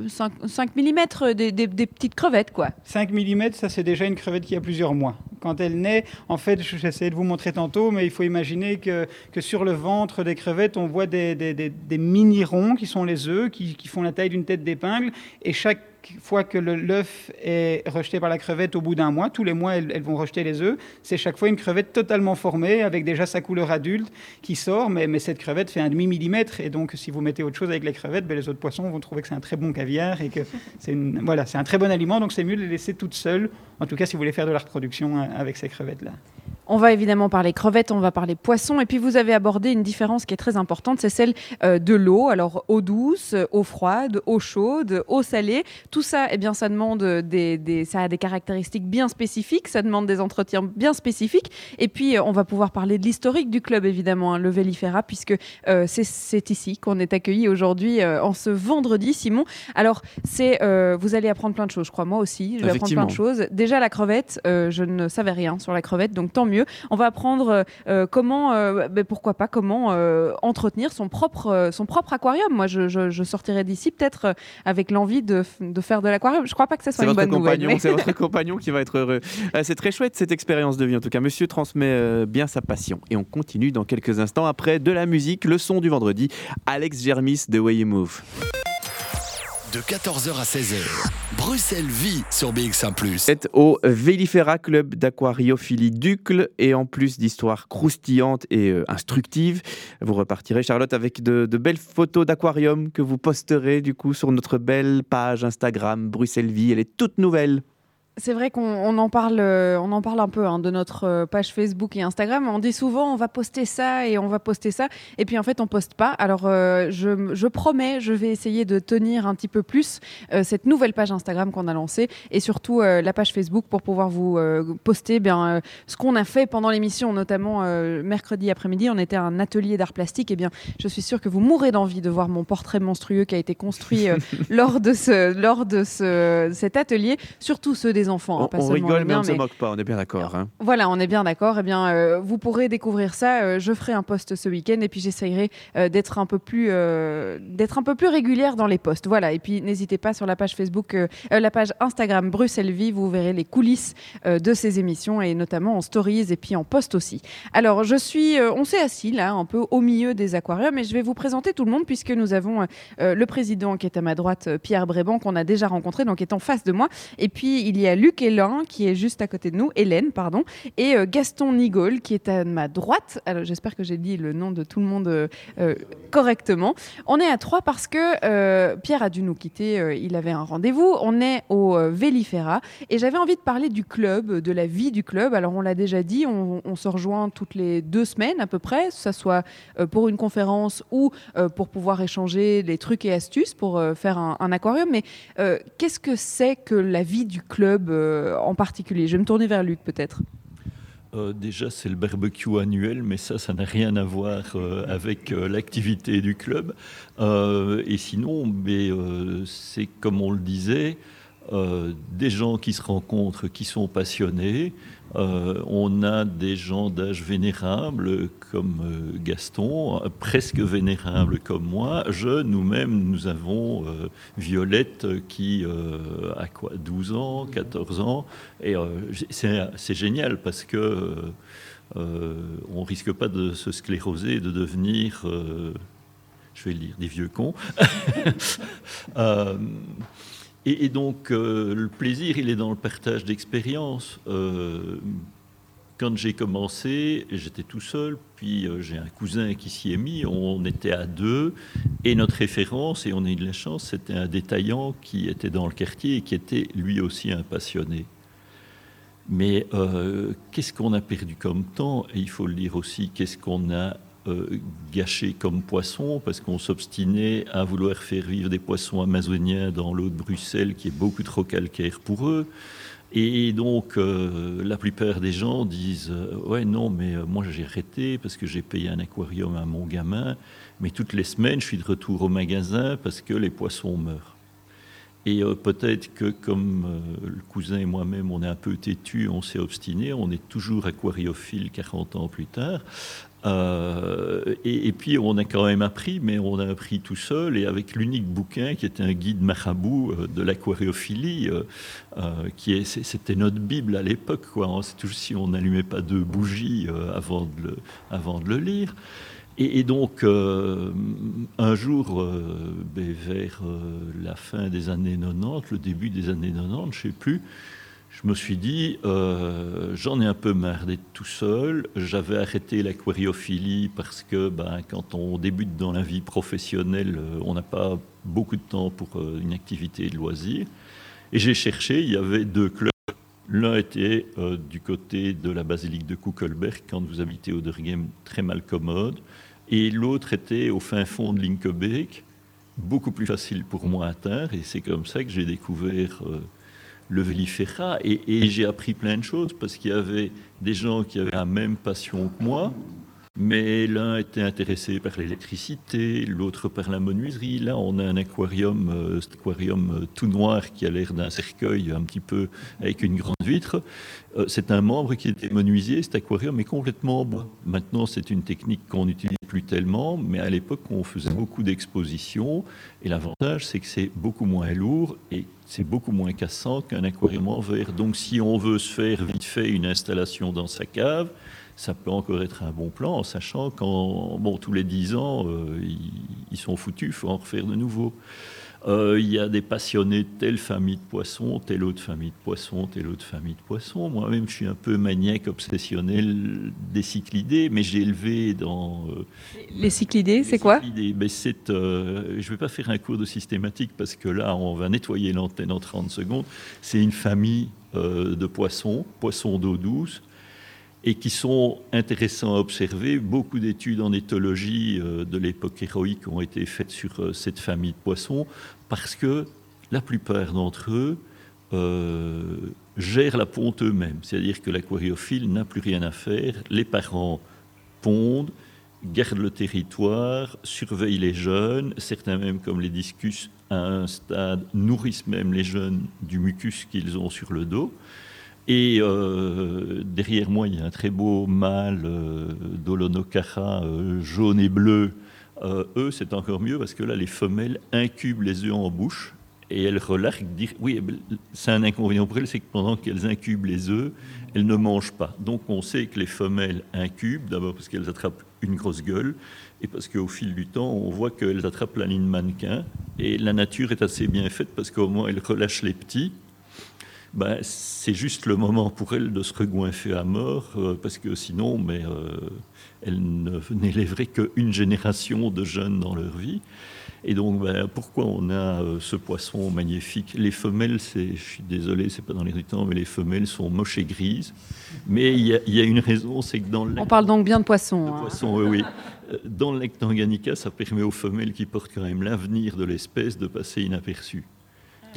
5, 5, mm des, des, petites crevettes quoi.
5 mm, ça c'est déjà une crevette qui a plusieurs mois. Quand elle naît, en fait, j'essayais de vous montrer tantôt, mais il faut imaginer que, que sur le ventre des crevettes, on voit des, des, des mini ronds qui sont les œufs, qui, qui font la taille d'une tête d'épingle, et chaque fois que l'œuf est rejeté par la crevette au bout d'un mois, tous les mois elles, vont rejeter les œufs, c'est chaque fois une crevette totalement formée avec déjà sa couleur adulte qui sort, mais, mais cette crevette fait un demi millimètre et donc si vous mettez autre chose avec les crevettes, ben, les autres poissons vont trouver que c'est un très bon caviar et que c'est voilà, un très bon aliment, donc c'est mieux de les laisser toutes seules, en tout cas si vous voulez faire de la reproduction euh, avec ces crevettes-là.
On va évidemment parler crevettes, on va parler poissons, et puis vous avez abordé une différence qui est très importante, c'est celle euh, de l'eau. Alors eau douce, eau froide, eau chaude, eau salée, tout ça, eh bien, ça demande des, ça a des caractéristiques bien spécifiques, ça demande des entretiens bien spécifiques. Et puis euh, on va pouvoir parler de l'historique du club évidemment, hein, le Vélifera, puisque euh, c'est ici qu'on est accueilli aujourd'hui en ce vendredi, Simon. Alors c'est, vous allez apprendre plein de choses, je crois moi aussi. Je vais apprendre plein de choses. Déjà la crevette, je ne savais rien sur la crevette, donc tant mieux. On va apprendre euh, euh, comment, euh, ben, pourquoi pas, comment entretenir son propre, son propre aquarium. Moi, je, sortirai d'ici peut-être avec l'envie de, faire de l'aquarium. Je crois pas que ce soit une bonne
nouvelle. C'est votre compagnon qui va être heureux. c'est très chouette cette expérience de vie en tout cas. Monsieur transmet bien sa passion. Et on continue dans quelques instants après de la musique, le son du vendredi. Alex Germis de Way You Move
de 14h à 16h. Bruxelles vit sur BX1 ⁇
C'est au Vélifera Club d'aquariophilie Ducle et en plus d'histoires croustillantes et euh, instructives, vous repartirez Charlotte avec de, de belles photos d'aquarium que vous posterez du coup sur notre belle page Instagram Bruxelles Vie. Elle est toute nouvelle.
C'est vrai qu'on en parle, euh, on en parle un peu hein, de notre euh, page Facebook et Instagram. On dit souvent on va poster ça et on va poster ça, et puis en fait on poste pas. Alors euh, je, promets, je vais essayer de tenir un petit peu plus cette nouvelle page Instagram qu'on a lancée et surtout la page Facebook pour pouvoir vous poster bien ce qu'on a fait pendant l'émission, notamment mercredi après-midi. On était à un atelier d'art plastique. Et bien, je suis sûre que vous mourrez d'envie de voir mon portrait monstrueux qui a été construit lors de ce, lors de ce, cet atelier, surtout ceux des enfants.
Hein, on, rigole, mais on ne se moque pas, on est bien d'accord. Hein.
Voilà, on est bien d'accord. Eh bien, euh, vous pourrez découvrir ça. Euh, je ferai un post ce week-end et puis j'essayerai euh, d'être un peu plus d'être un peu plus régulière dans les posts. Voilà. Et puis n'hésitez pas sur la page Facebook, la page Instagram Bruxelles Vie, vous verrez les coulisses de ces émissions et notamment en stories et puis en post aussi. Alors, je suis, on s'est assis là, un peu au milieu des aquariums et je vais vous présenter tout le monde puisque nous avons le président qui est à ma droite, Pierre Bréban, qu'on a déjà rencontré, donc est en face de moi. Et puis il y a Luc Hélin qui est juste à côté de nous, Hélène, pardon, et Gaston Nigol qui est à ma droite. Alors j'espère que j'ai dit le nom de tout le monde correctement. On est à trois parce que Pierre a dû nous quitter, il avait un rendez-vous. On est au Vélifera et j'avais envie de parler du club, de la vie du club. Alors on l'a déjà dit, on, se rejoint toutes les deux semaines à peu près, que ce soit pour une conférence ou pour pouvoir échanger des trucs et astuces pour faire un aquarium. Mais qu'est-ce que c'est que la vie du club euh, en particulier Je vais me tourner vers Luc peut-être.
Euh, déjà, c'est le barbecue annuel, mais ça, ça n'a rien à voir euh, avec l'activité du club. et sinon, c'est comme on le disait, des gens qui se rencontrent, qui sont passionnés, euh, on a des gens d'âge vénérable comme euh, Gaston, presque vénérable comme moi. Je, nous-mêmes, nous avons euh, Violette qui a quoi 12 ans, 14 ans. Et c'est génial parce que on risque pas de se scléroser et de devenir, je vais le dire, des vieux cons. Et, donc, euh, le plaisir, il est dans le partage d'expériences. Euh, quand j'ai commencé, j'étais tout seul, puis euh, j'ai un cousin qui s'y est mis, on était à deux, et notre référence, et on a eu de la chance, c'était un détaillant qui était dans le quartier et qui était lui aussi un passionné. Mais qu'est-ce qu'on a perdu comme temps? Et il faut le dire aussi, qu'est-ce qu'on a euh, gâchés comme poissons parce qu'on s'obstinait à vouloir faire vivre des poissons amazoniens dans l'eau de Bruxelles qui est beaucoup trop calcaire pour eux. Et donc, euh, la plupart des gens disent euh, Ouais, non, mais moi j'ai arrêté parce que j'ai payé un aquarium à mon gamin, mais toutes les semaines je suis de retour au magasin parce que les poissons meurent. Et peut-être que, comme le cousin et moi-même, on est un peu têtu, on s'est obstiné, on est toujours aquariophile 40 ans plus tard. Euh, et, puis on a quand même appris, mais on a appris tout seul et avec l'unique bouquin qui était un guide marabout euh, de l'aquariophilie, euh, qui est, c'était notre Bible à l'époque. Quoi. C'est toujours si on n'allumait pas de bougies de avant de le lire. Et, donc, un jour, ben, vers la fin des années 90, le début des années 90, je ne sais plus, je me suis dit, euh, j'en ai un peu marre d'être tout seul. J'avais arrêté l'aquariophilie parce que ben, quand on débute dans la vie professionnelle, euh, on n'a pas beaucoup de temps pour euh, une activité de loisir. Et j'ai cherché, il y avait deux clubs. L'un était du côté de la basilique de Kuckelberg, quand vous habitez au Dergem, très mal commode. Et l'autre était au fin fond de Linkebeek, beaucoup plus facile pour moi à atteindre. Et c'est comme ça que j'ai découvert le Vélifera et, j'ai appris plein de choses parce qu'il y avait des gens qui avaient la même passion que moi, mais l'un était intéressé par l'électricité, l'autre par la menuiserie. Là, on a un aquarium, euh, aquarium euh, tout noir qui a l'air d'un cercueil un petit peu avec une grande vitre. Euh, c'est un membre qui était menuisier. Cet aquarium est complètement bois. Maintenant, c'est une technique qu'on n'utilise plus tellement, mais à l'époque, on faisait beaucoup d'expositions. Et l'avantage, c'est que c'est beaucoup moins lourd et c'est beaucoup moins cassant qu'un aquarium en verre. Donc, si on veut se faire vite fait une installation dans sa cave, ça peut encore être un bon plan, en sachant qu'en bon, tous les dix ans, euh, ils, sont foutus, il faut en refaire de nouveau. Euh, il y a des passionnés de telle famille de poissons, telle autre famille de poissons, telle autre famille de poissons. Moi-même, je suis un peu maniaque, obsessionnel des cyclidés, mais j'ai élevé dans...
Euh, les cyclidés, c'est quoi?
ben, c'est, Je ne vais pas faire un cours de systématique parce que là, on va nettoyer l'antenne en 30 secondes. C'est une famille de poissons, poissons d'eau douce, et qui sont intéressants à observer. Beaucoup d'études en éthologie euh, de l'époque héroïque ont été faites sur euh, cette famille de poissons parce que la plupart d'entre eux euh, gèrent la ponte eux-mêmes. C'est-à-dire que l'aquariophile n'a plus rien à faire. Les parents pondent, gardent le territoire, surveillent les jeunes, certains même comme les discus à un stade nourrissent même les jeunes du mucus qu'ils ont sur le dos. Et euh, derrière moi, il y a un très beau mâle euh, euh jaune et bleu. Euh, eux, c'est encore mieux parce que là, les femelles incubent les œufs en bouche et elles relarquent. Oui, c'est un inconvénient pour elles, c'est que pendant qu'elles incubent les œufs, elles ne mangent pas. Donc on sait que les femelles incubent, d'abord parce qu'elles attrapent une grosse gueule, et parce qu'au fil du temps, on voit qu'elles attrapent la ligne mannequin. Et la nature est assez bien faite parce qu'au moins, elles relâchent les petits ben, c'est juste le moment pour elle de se regoinfer à mort, euh, parce que sinon, mais, euh, elle n'élèverait qu'une génération de jeunes dans leur vie. Et donc, ben, pourquoi on a euh, ce poisson magnifique? Les femelles, je suis désolé, c'est pas dans les temps, mais les femelles sont moches et grises. Mais il y, a une raison, c'est que dans le
On parle donc bien de poissons.
Hein. poisson, oui, oui. Dans le lac Tanganyika, ça permet aux femelles qui portent quand même l'avenir de l'espèce de passer inaperçues.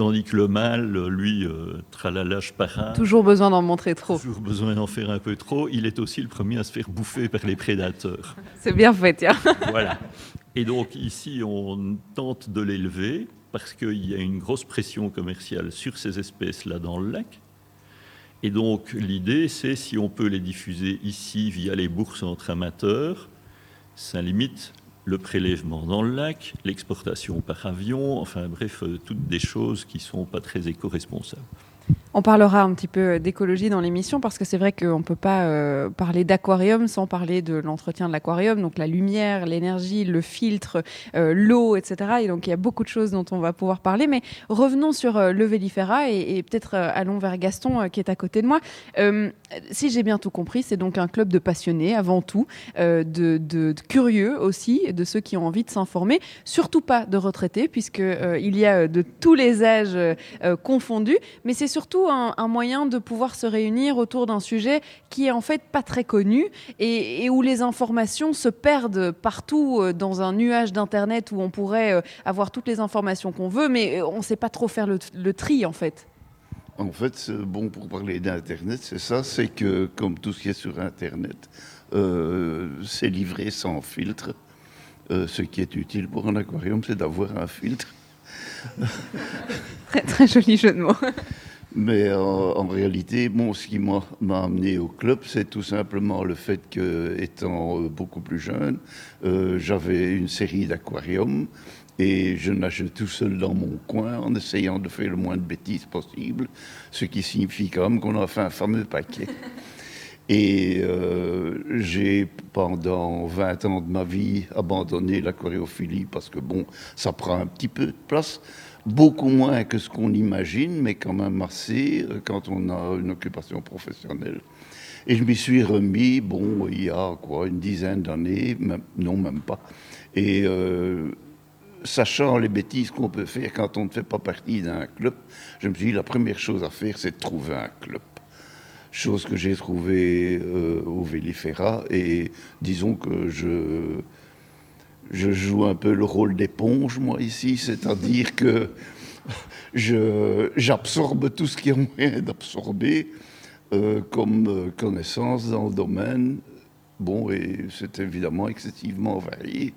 Tandis que le mâle, lui, euh, tralalage para.
Toujours besoin d'en montrer trop.
Toujours besoin d'en faire un peu trop. Il est aussi le premier à se faire bouffer par les prédateurs.
C'est bien fait, tiens.
voilà. Et donc ici, on tente de l'élever parce qu'il y a une grosse pression commerciale sur ces espèces-là dans le lac. Et donc l'idée, c'est si on peut les diffuser ici via les bourses entre amateurs, ça limite le prélèvement dans le lac, l'exportation par avion, enfin bref, euh, toutes des choses qui ne sont pas très éco-responsables.
On parlera un petit peu d'écologie dans l'émission parce que c'est vrai qu'on ne peut pas euh, parler d'aquarium sans parler de l'entretien de l'aquarium, donc la lumière, l'énergie, le filtre, euh, l'eau, etc. Et donc il y a beaucoup de choses dont on va pouvoir parler. Mais revenons sur euh, le Vélifera et, peut-être allons vers Gaston qui est à côté de moi. si j'ai bien tout compris, c'est donc un club de passionnés avant tout, de, curieux aussi, de ceux qui ont envie de s'informer, surtout pas de retraités puisqu'il y a de tous les âges confondus, mais c'est un, moyen de pouvoir se réunir autour d'un sujet qui est en fait pas très connu et, où les informations se perdent partout euh, dans un nuage d'Internet où on pourrait euh, avoir toutes les informations qu'on veut, mais euh, on ne sait pas trop faire le, tri en fait.
En fait, bon, pour parler d'Internet, c'est ça, c'est que comme tout ce qui est sur Internet, c'est livré sans filtre. ce qui est utile pour un aquarium, c'est d'avoir un filtre.
très, très joli jeu de mots.
Mais euh, en, réalité, bon, ce qui m'a amené au club, c'est tout simplement le fait que, étant euh, beaucoup plus jeune, euh, j'avais une série d'aquariums et je nageais tout seul dans mon coin en essayant de faire le moins de bêtises possible, ce qui signifie quand même qu'on a fait un fameux paquet. Et j'ai, pendant 20 ans de ma vie, abandonné l'aquariophilie parce que, bon, ça prend un petit peu de place beaucoup moins que ce qu'on imagine, mais quand même assez euh, quand on a une occupation professionnelle. Et je m'y suis remis, bon, il y a quoi, une dizaine d'années, non, même pas. Et euh, sachant les bêtises qu'on peut faire quand on ne fait pas partie d'un club, je me suis dit, la première chose à faire, c'est de trouver un club. Chose que j'ai trouvée euh, au Vélifera, et disons que je je joue un peu le rôle d'éponge, moi, ici, c'est-à-dire que j'absorbe tout ce qui est moyen d'absorber euh, comme euh, connaissance dans le domaine. Bon, et c'est évidemment excessivement varié.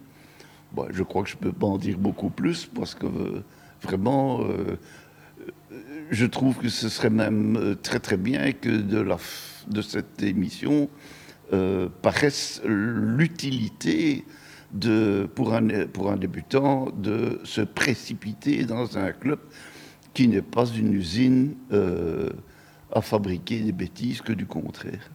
Bon, je crois que je ne peux pas en dire beaucoup plus parce que euh, vraiment, je trouve que ce serait même très très bien que de, la, de cette émission paraisse l'utilité de, pour, un, pour un débutant de se précipiter dans un club qui n'est pas une usine euh, à fabriquer des bêtises que du contraire.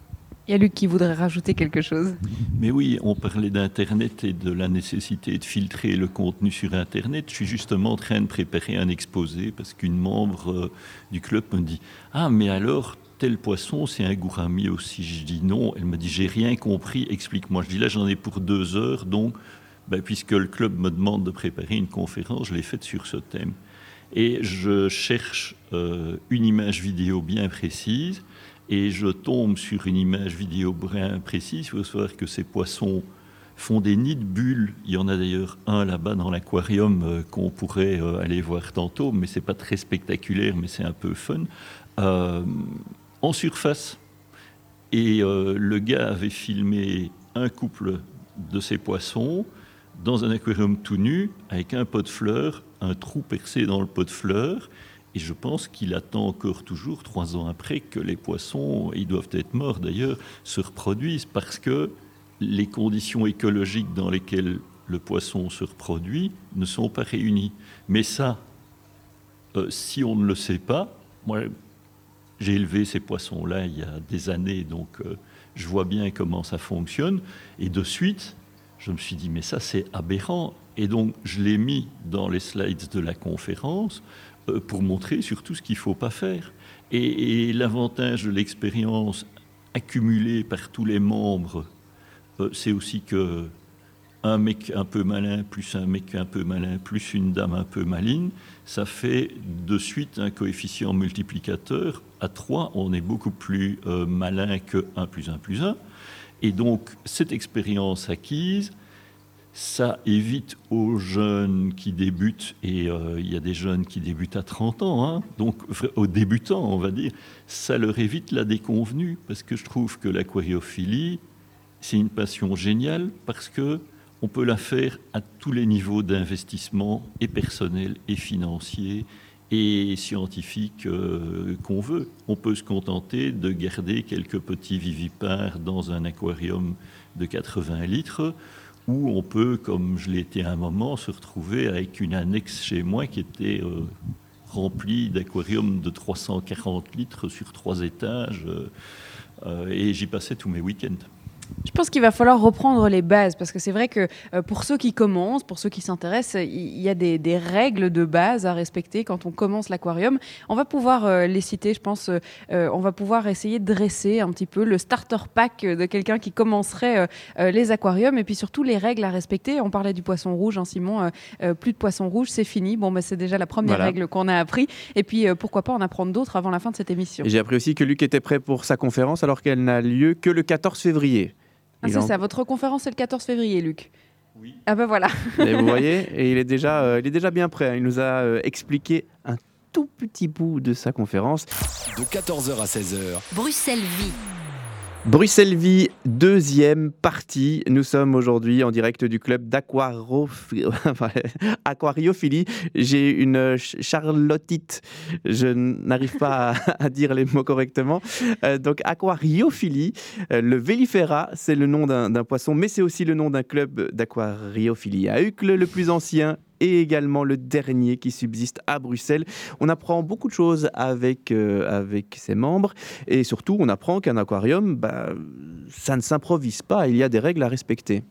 Il y a Luc qui voudrait rajouter quelque chose.
Mais oui, on parlait d'Internet et de la nécessité de filtrer le contenu sur Internet. Je suis justement en train de préparer un exposé parce qu'une membre euh, du club me dit Ah, mais alors, tel poisson, c'est un gourami aussi. Je dis non. Elle me dit, j'ai rien compris, explique-moi. Je dis là, j'en ai pour deux heures, donc, ben, puisque le club me demande de préparer une conférence, je l'ai faite sur ce thème. Et je cherche euh, une image vidéo bien précise, et je tombe sur une image vidéo bien précise. Il faut savoir que ces poissons font des nids de bulles. Il y en a d'ailleurs un là-bas dans l'aquarium euh, qu'on pourrait euh, aller voir tantôt, mais c'est pas très spectaculaire, mais c'est un peu fun en surface. Et euh, le gars avait filmé un couple de ces poissons dans un aquarium tout nu, avec un pot de fleurs, un trou percé dans le pot de fleurs. Et je pense qu'il attend encore toujours, trois ans après, que les poissons, ils doivent être morts d'ailleurs, se reproduisent parce que les conditions écologiques dans lesquelles le poisson se reproduit ne sont pas réunies. Mais ça, euh, si on ne le sait pas, moi, j'ai élevé ces poissons-là il y a des années, donc euh, je vois bien comment ça fonctionne. Et de suite, je me suis dit, mais ça c'est aberrant. Et donc je l'ai mis dans les slides de la conférence, pour montrer surtout ce qu'il ne faut pas faire. Et, l'avantage de l'expérience accumulée par tous les membres, c'est aussi que un mec un peu malin plus un mec un peu malin plus une dame un peu maline, ça fait de suite un coefficient multiplicateur. À 3, on est beaucoup plus euh, malin que 1 plus 1 plus 1. Et donc, cette expérience acquise, ça évite aux jeunes qui débutent, et euh, il y a des jeunes qui débutent à 30 ans, hein, donc aux débutants, on va dire, ça leur évite la déconvenue, parce que je trouve que l'aquariophilie, c'est une passion géniale, parce que on peut la faire à tous les niveaux d'investissement, et personnel, et financier, et scientifique euh, qu'on veut. On peut se contenter de garder quelques petits vivipares dans un aquarium de 80 litres, ou on peut, comme je été à un moment, se retrouver avec une annexe chez moi qui était euh, remplie d'aquariums de 340 litres sur trois étages, euh, et j'y passais tous mes week-ends.
Je pense qu'il va falloir reprendre les bases parce que c'est vrai que euh, pour ceux qui commencent, pour ceux qui s'intéressent, il y a des, règles de base à respecter quand on commence l'aquarium. On va pouvoir euh, les citer, je pense. Euh, on va pouvoir essayer de dresser un petit peu le starter pack de quelqu'un qui commencerait les aquariums et puis surtout les règles à respecter. On parlait du poisson rouge, hein, Simon. plus de poisson rouge, c'est fini. Bon, bah, c'est déjà la première règle qu'on a appris. Et puis pourquoi pas en apprendre d'autres avant la fin de cette émission.
J'ai appris aussi que Luc était prêt pour sa conférence alors qu'elle n'a lieu que le 14 février.
Ah, c'est ça, votre conférence est le 14 février, Luc. Oui. Ah ben voilà.
vous voyez, et il est déjà, euh, il est déjà bien prêt. Hein. Il nous a euh, expliqué un tout petit bout de sa conférence.
De 14h à 16h.
Bruxelles Vie.
Bruxelles Vie, deuxième partie. Nous sommes aujourd'hui en direct du club d'aquariophilie. J'ai une charlottite. Je n'arrive pas à, dire les mots correctement. Euh, donc, aquariophilie. Euh, le Vélifera, c'est le nom d'un poisson, mais c'est aussi le nom d'un club d'aquariophilie à le plus ancien et également le dernier qui subsiste à Bruxelles. On apprend beaucoup de choses avec, euh, avec ses membres et surtout on apprend qu'un aquarium, bah, ça ne s'improvise pas, il y a des règles à respecter.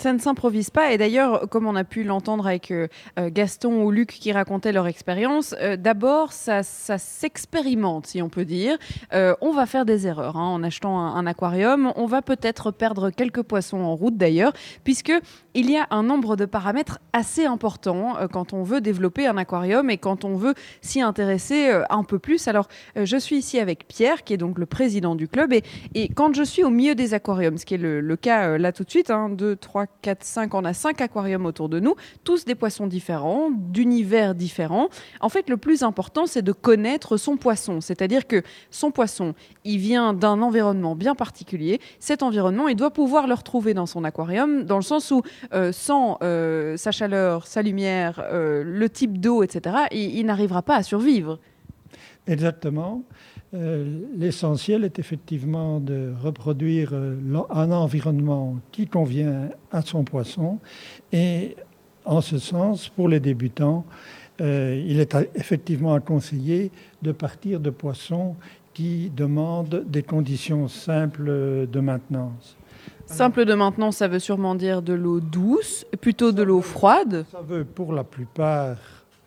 Ça ne s'improvise pas. Et d'ailleurs, comme on a pu l'entendre avec euh, euh, Gaston ou Luc qui racontaient leur expérience, euh, d'abord, ça, s'expérimente, si on peut dire. on va faire des erreurs hein, en achetant un, aquarium. On va peut-être perdre quelques poissons en route d'ailleurs, puisque il y a un nombre de paramètres assez importants quand on veut développer un aquarium et quand on veut s'y intéresser un peu plus. Alors, je suis ici avec Pierre, qui est donc le président du club. Et, quand je suis au milieu des aquariums, ce qui est le, cas là tout de suite, 2, 3, 4, 5, on a 5 aquariums autour de nous, tous des poissons différents, d'univers différents. En fait, le plus important, c'est de connaître son poisson. C'est-à-dire que son poisson, il vient d'un environnement bien particulier. Cet environnement, il doit pouvoir le retrouver dans son aquarium, dans le sens où, euh, sans euh, sa chaleur, sa lumière, euh, le type d'eau, etc., il n'arrivera pas à survivre.
Exactement. Euh, l'essentiel est effectivement de reproduire euh, un environnement qui convient à son poisson. Et en ce sens, pour les débutants, euh, il est effectivement à conseiller de partir de poissons qui demandent des conditions simples de maintenance.
Simple de maintenance, ça veut sûrement dire de l'eau douce, plutôt de l'eau froide
Ça veut pour la plupart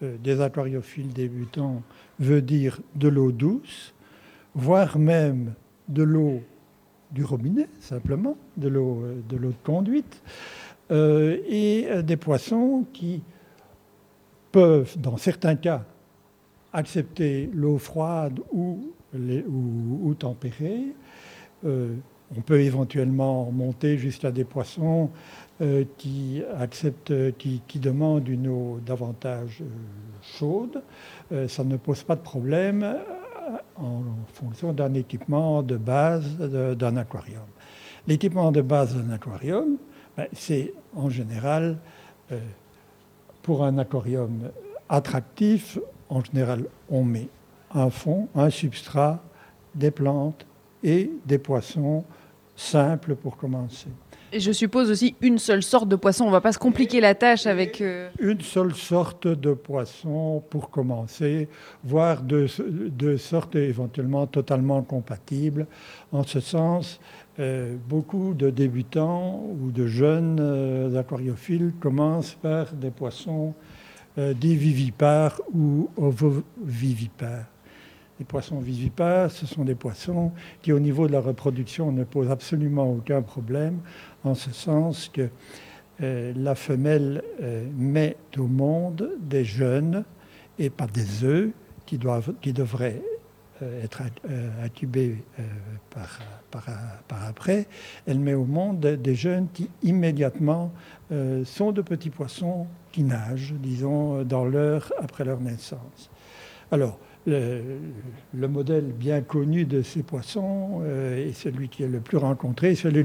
des aquariophiles débutants veut dire de l'eau douce voire même de l'eau du robinet, simplement, de l'eau euh, de, de conduite, euh, et euh, des poissons qui peuvent, dans certains cas, accepter l'eau froide ou, ou, tempérée. on peut éventuellement monter jusqu'à des poissons qui qui, qui, demandent une eau davantage chaude. ça ne pose pas de problème en fonction d'un équipement de base d'un aquarium. L'équipement de base d'un aquarium, ben, c'est en général, euh, pour un aquarium attractif, en général, on met un fond, un substrat, des plantes et des poissons simples pour commencer.
Et je suppose aussi une seule sorte de poisson. On ne va pas se compliquer la tâche avec.
Euh, une seule sorte de poisson pour commencer, voire deux, sortes éventuellement totalement compatibles. En ce sens, euh, beaucoup de débutants ou de jeunes euh, aquariophiles commencent par des poissons des vivipares ou ovovivipares. Les poissons vivipares, ce sont des poissons qui, au niveau de la reproduction, ne posent absolument aucun problème, en ce sens que euh, la femelle euh, met au monde des jeunes et pas des œufs qui, doivent, qui devraient euh, être intubés par, par, après. Elle met au monde des jeunes qui immédiatement sont de petits poissons qui nagent, disons, dans l'heure après leur naissance. Alors, le, modèle bien connu de ces poissons et celui qui est le plus rencontré, c'est le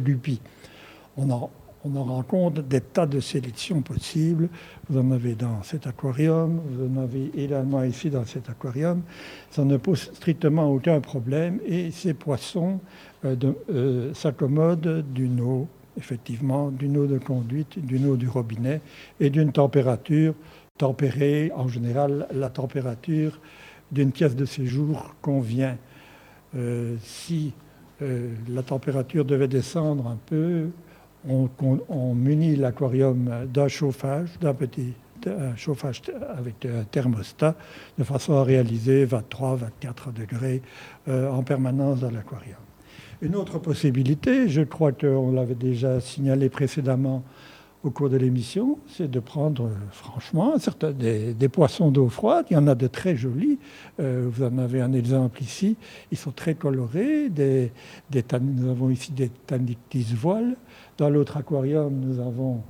en, on en rencontre des tas de sélections possibles. Vous en avez dans cet aquarium, vous en avez également ici dans cet aquarium. Ça ne pose strictement aucun problème et ces poissons euh, euh, s'accommodent d'une eau, effectivement, d'une eau de conduite, d'une eau du robinet et d'une température tempérée. En général, la température d'une pièce de séjour convient. Euh, si la température devait descendre un peu, on, munit l'aquarium d'un chauffage, d'un petit chauffage avec un thermostat, de façon à réaliser 23-24 degrés euh, en permanence dans l'aquarium. Une autre possibilité, je crois qu'on l'avait déjà signalé précédemment au cours de l'émission, c'est de prendre franchement certains, des, poissons d'eau froide. Il y en a de très jolis. Euh, vous en avez un exemple ici. Ils sont très colorés. Nous avons ici des tanictis voiles. Dans l'autre aquarium, nous avons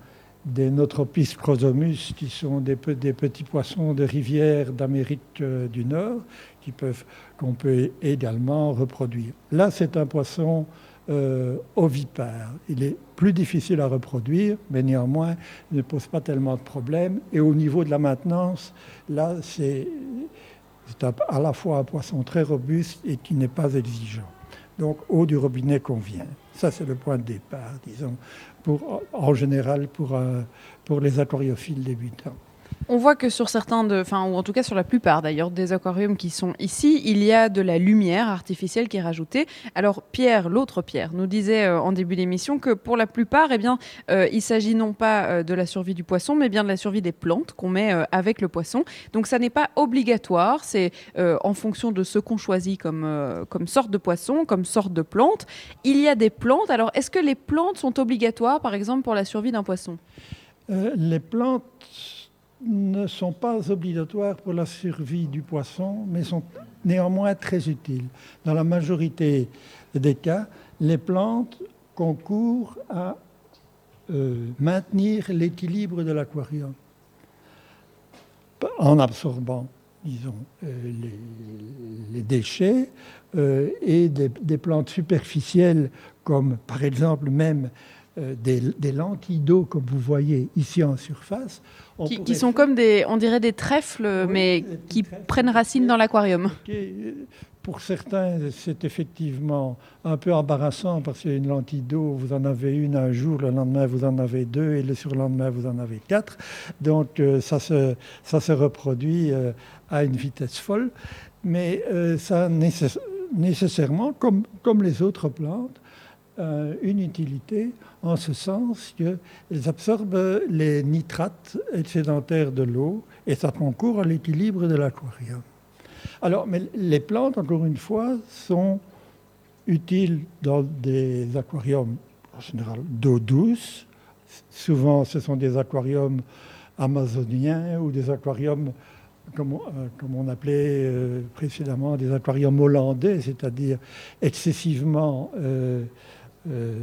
des Notropis chrosomus, qui sont des, petits poissons de rivière d'Amérique euh, du Nord, qu'on peut également reproduire. Là, c'est un poisson euh, ovipare. Il est plus difficile à reproduire, mais néanmoins, il ne pose pas tellement de problèmes. Et au niveau de la maintenance, là, c'est à la fois un poisson très robuste et qui n'est pas exigeant. Donc, eau du robinet convient. Ça, c'est le point de départ, disons, en général pour, pour les aquariophiles débutants.
On voit que sur certains, de, enfin, ou en tout cas sur la plupart d'ailleurs des aquariums qui sont ici, il y a de la lumière artificielle qui est rajoutée. Alors Pierre, l'autre Pierre, nous disait euh, en début d'émission que pour la plupart, eh bien, euh, il s'agit non pas euh, de la survie du poisson, mais bien de la survie des plantes qu'on met avec le poisson. Donc ça n'est pas obligatoire, c'est en fonction de ce qu'on choisit comme, comme sorte de poisson, comme sorte de plante. Il y a des plantes. Alors est-ce que les plantes sont obligatoires, par exemple, pour la survie d'un poisson?
Les plantes ne sont pas obligatoires pour la survie du poisson, mais sont néanmoins très utiles. Dans la majorité des cas, les plantes concourent à euh, maintenir l'équilibre de l'aquarium en absorbant, disons, euh, les, déchets euh, et des, des, plantes superficielles comme par exemple même des, des lentilles d'eau comme vous voyez ici en surface
qui, sont comme des, on dirait des trèfles, mais qui prennent racine dans l'aquarium.
Pour certains, c'est effectivement un peu embarrassant parce qu'il y a une lentille d'eau, vous en avez une un jour, le lendemain vous en avez deux et le surlendemain vous en avez quatre. Donc euh, ça, se, ça se reproduit euh, à une vitesse folle. Mais euh, ça nécessairement, comme, comme les autres plantes, une utilité en ce sens qu'elles absorbent les nitrates excédentaires de l'eau et ça concourt à l'équilibre de l'aquarium. Alors, mais les plantes, encore une fois, sont utiles dans des aquariums en général d'eau douce. Souvent, ce sont des aquariums amazoniens ou des aquariums, comme, euh, on appelait euh, précédemment, des aquariums hollandais, c'est-à-dire excessivement euh, euh,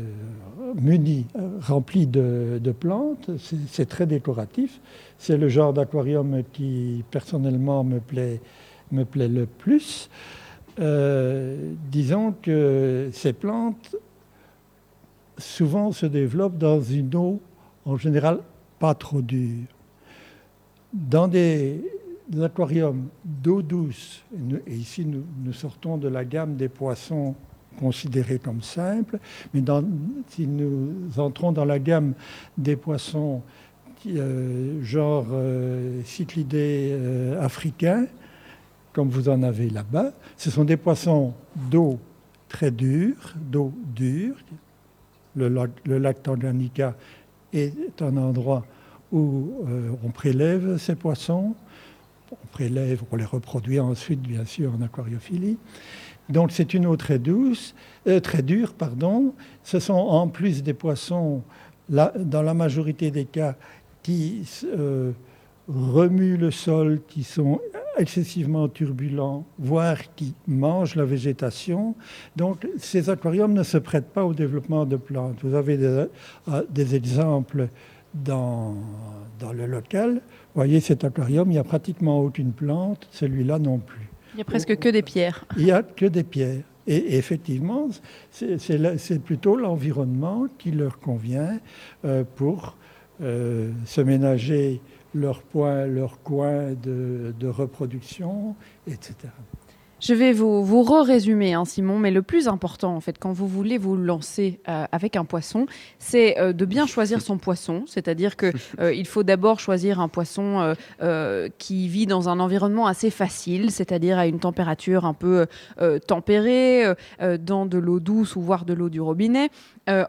muni, rempli de, plantes. C'est très décoratif. C'est le genre d'aquarium qui personnellement me plaît, me plaît le plus. Euh, disons que ces plantes souvent se développent dans une eau en général pas trop dure. Dans des, aquariums d'eau douce, et, ici nous, sortons de la gamme des poissons considérés comme simples, mais si nous entrons dans la gamme des poissons euh, genre euh, cyclidés euh, africains, comme vous en avez là-bas, ce sont des poissons d'eau très dure, d'eau dure. Le lac, le est un endroit où on prélève ces poissons, on prélève, on les reproduit ensuite, bien sûr, en aquariophilie. Donc c'est une eau très douce, très dure, pardon. Ce sont en plus des poissons, dans la majorité des cas, qui remuent le sol, qui sont excessivement turbulents, voire qui mangent la végétation. Donc ces aquariums ne se prêtent pas au développement de plantes. Vous avez des, euh, exemples dans, dans, le local. Vous voyez cet aquarium, il n'y a pratiquement aucune plante, celui-là non plus.
Il n'y a presque que des pierres.
Il n'y a que des pierres. Et effectivement, c'est plutôt l'environnement qui leur convient euh, pour euh, se ménager leur point, leur coin de, de reproduction, etc.
Je vais vous, vous re-résumer, hein, Simon, mais le plus important, en fait, quand vous voulez vous lancer euh, avec un poisson, c'est euh, de bien choisir son poisson. C'est-à-dire qu'il euh, faut d'abord choisir un poisson qui vit dans un environnement assez facile, c'est-à-dire à une température un peu tempérée, dans de l'eau douce ou voire de l'eau du robinet.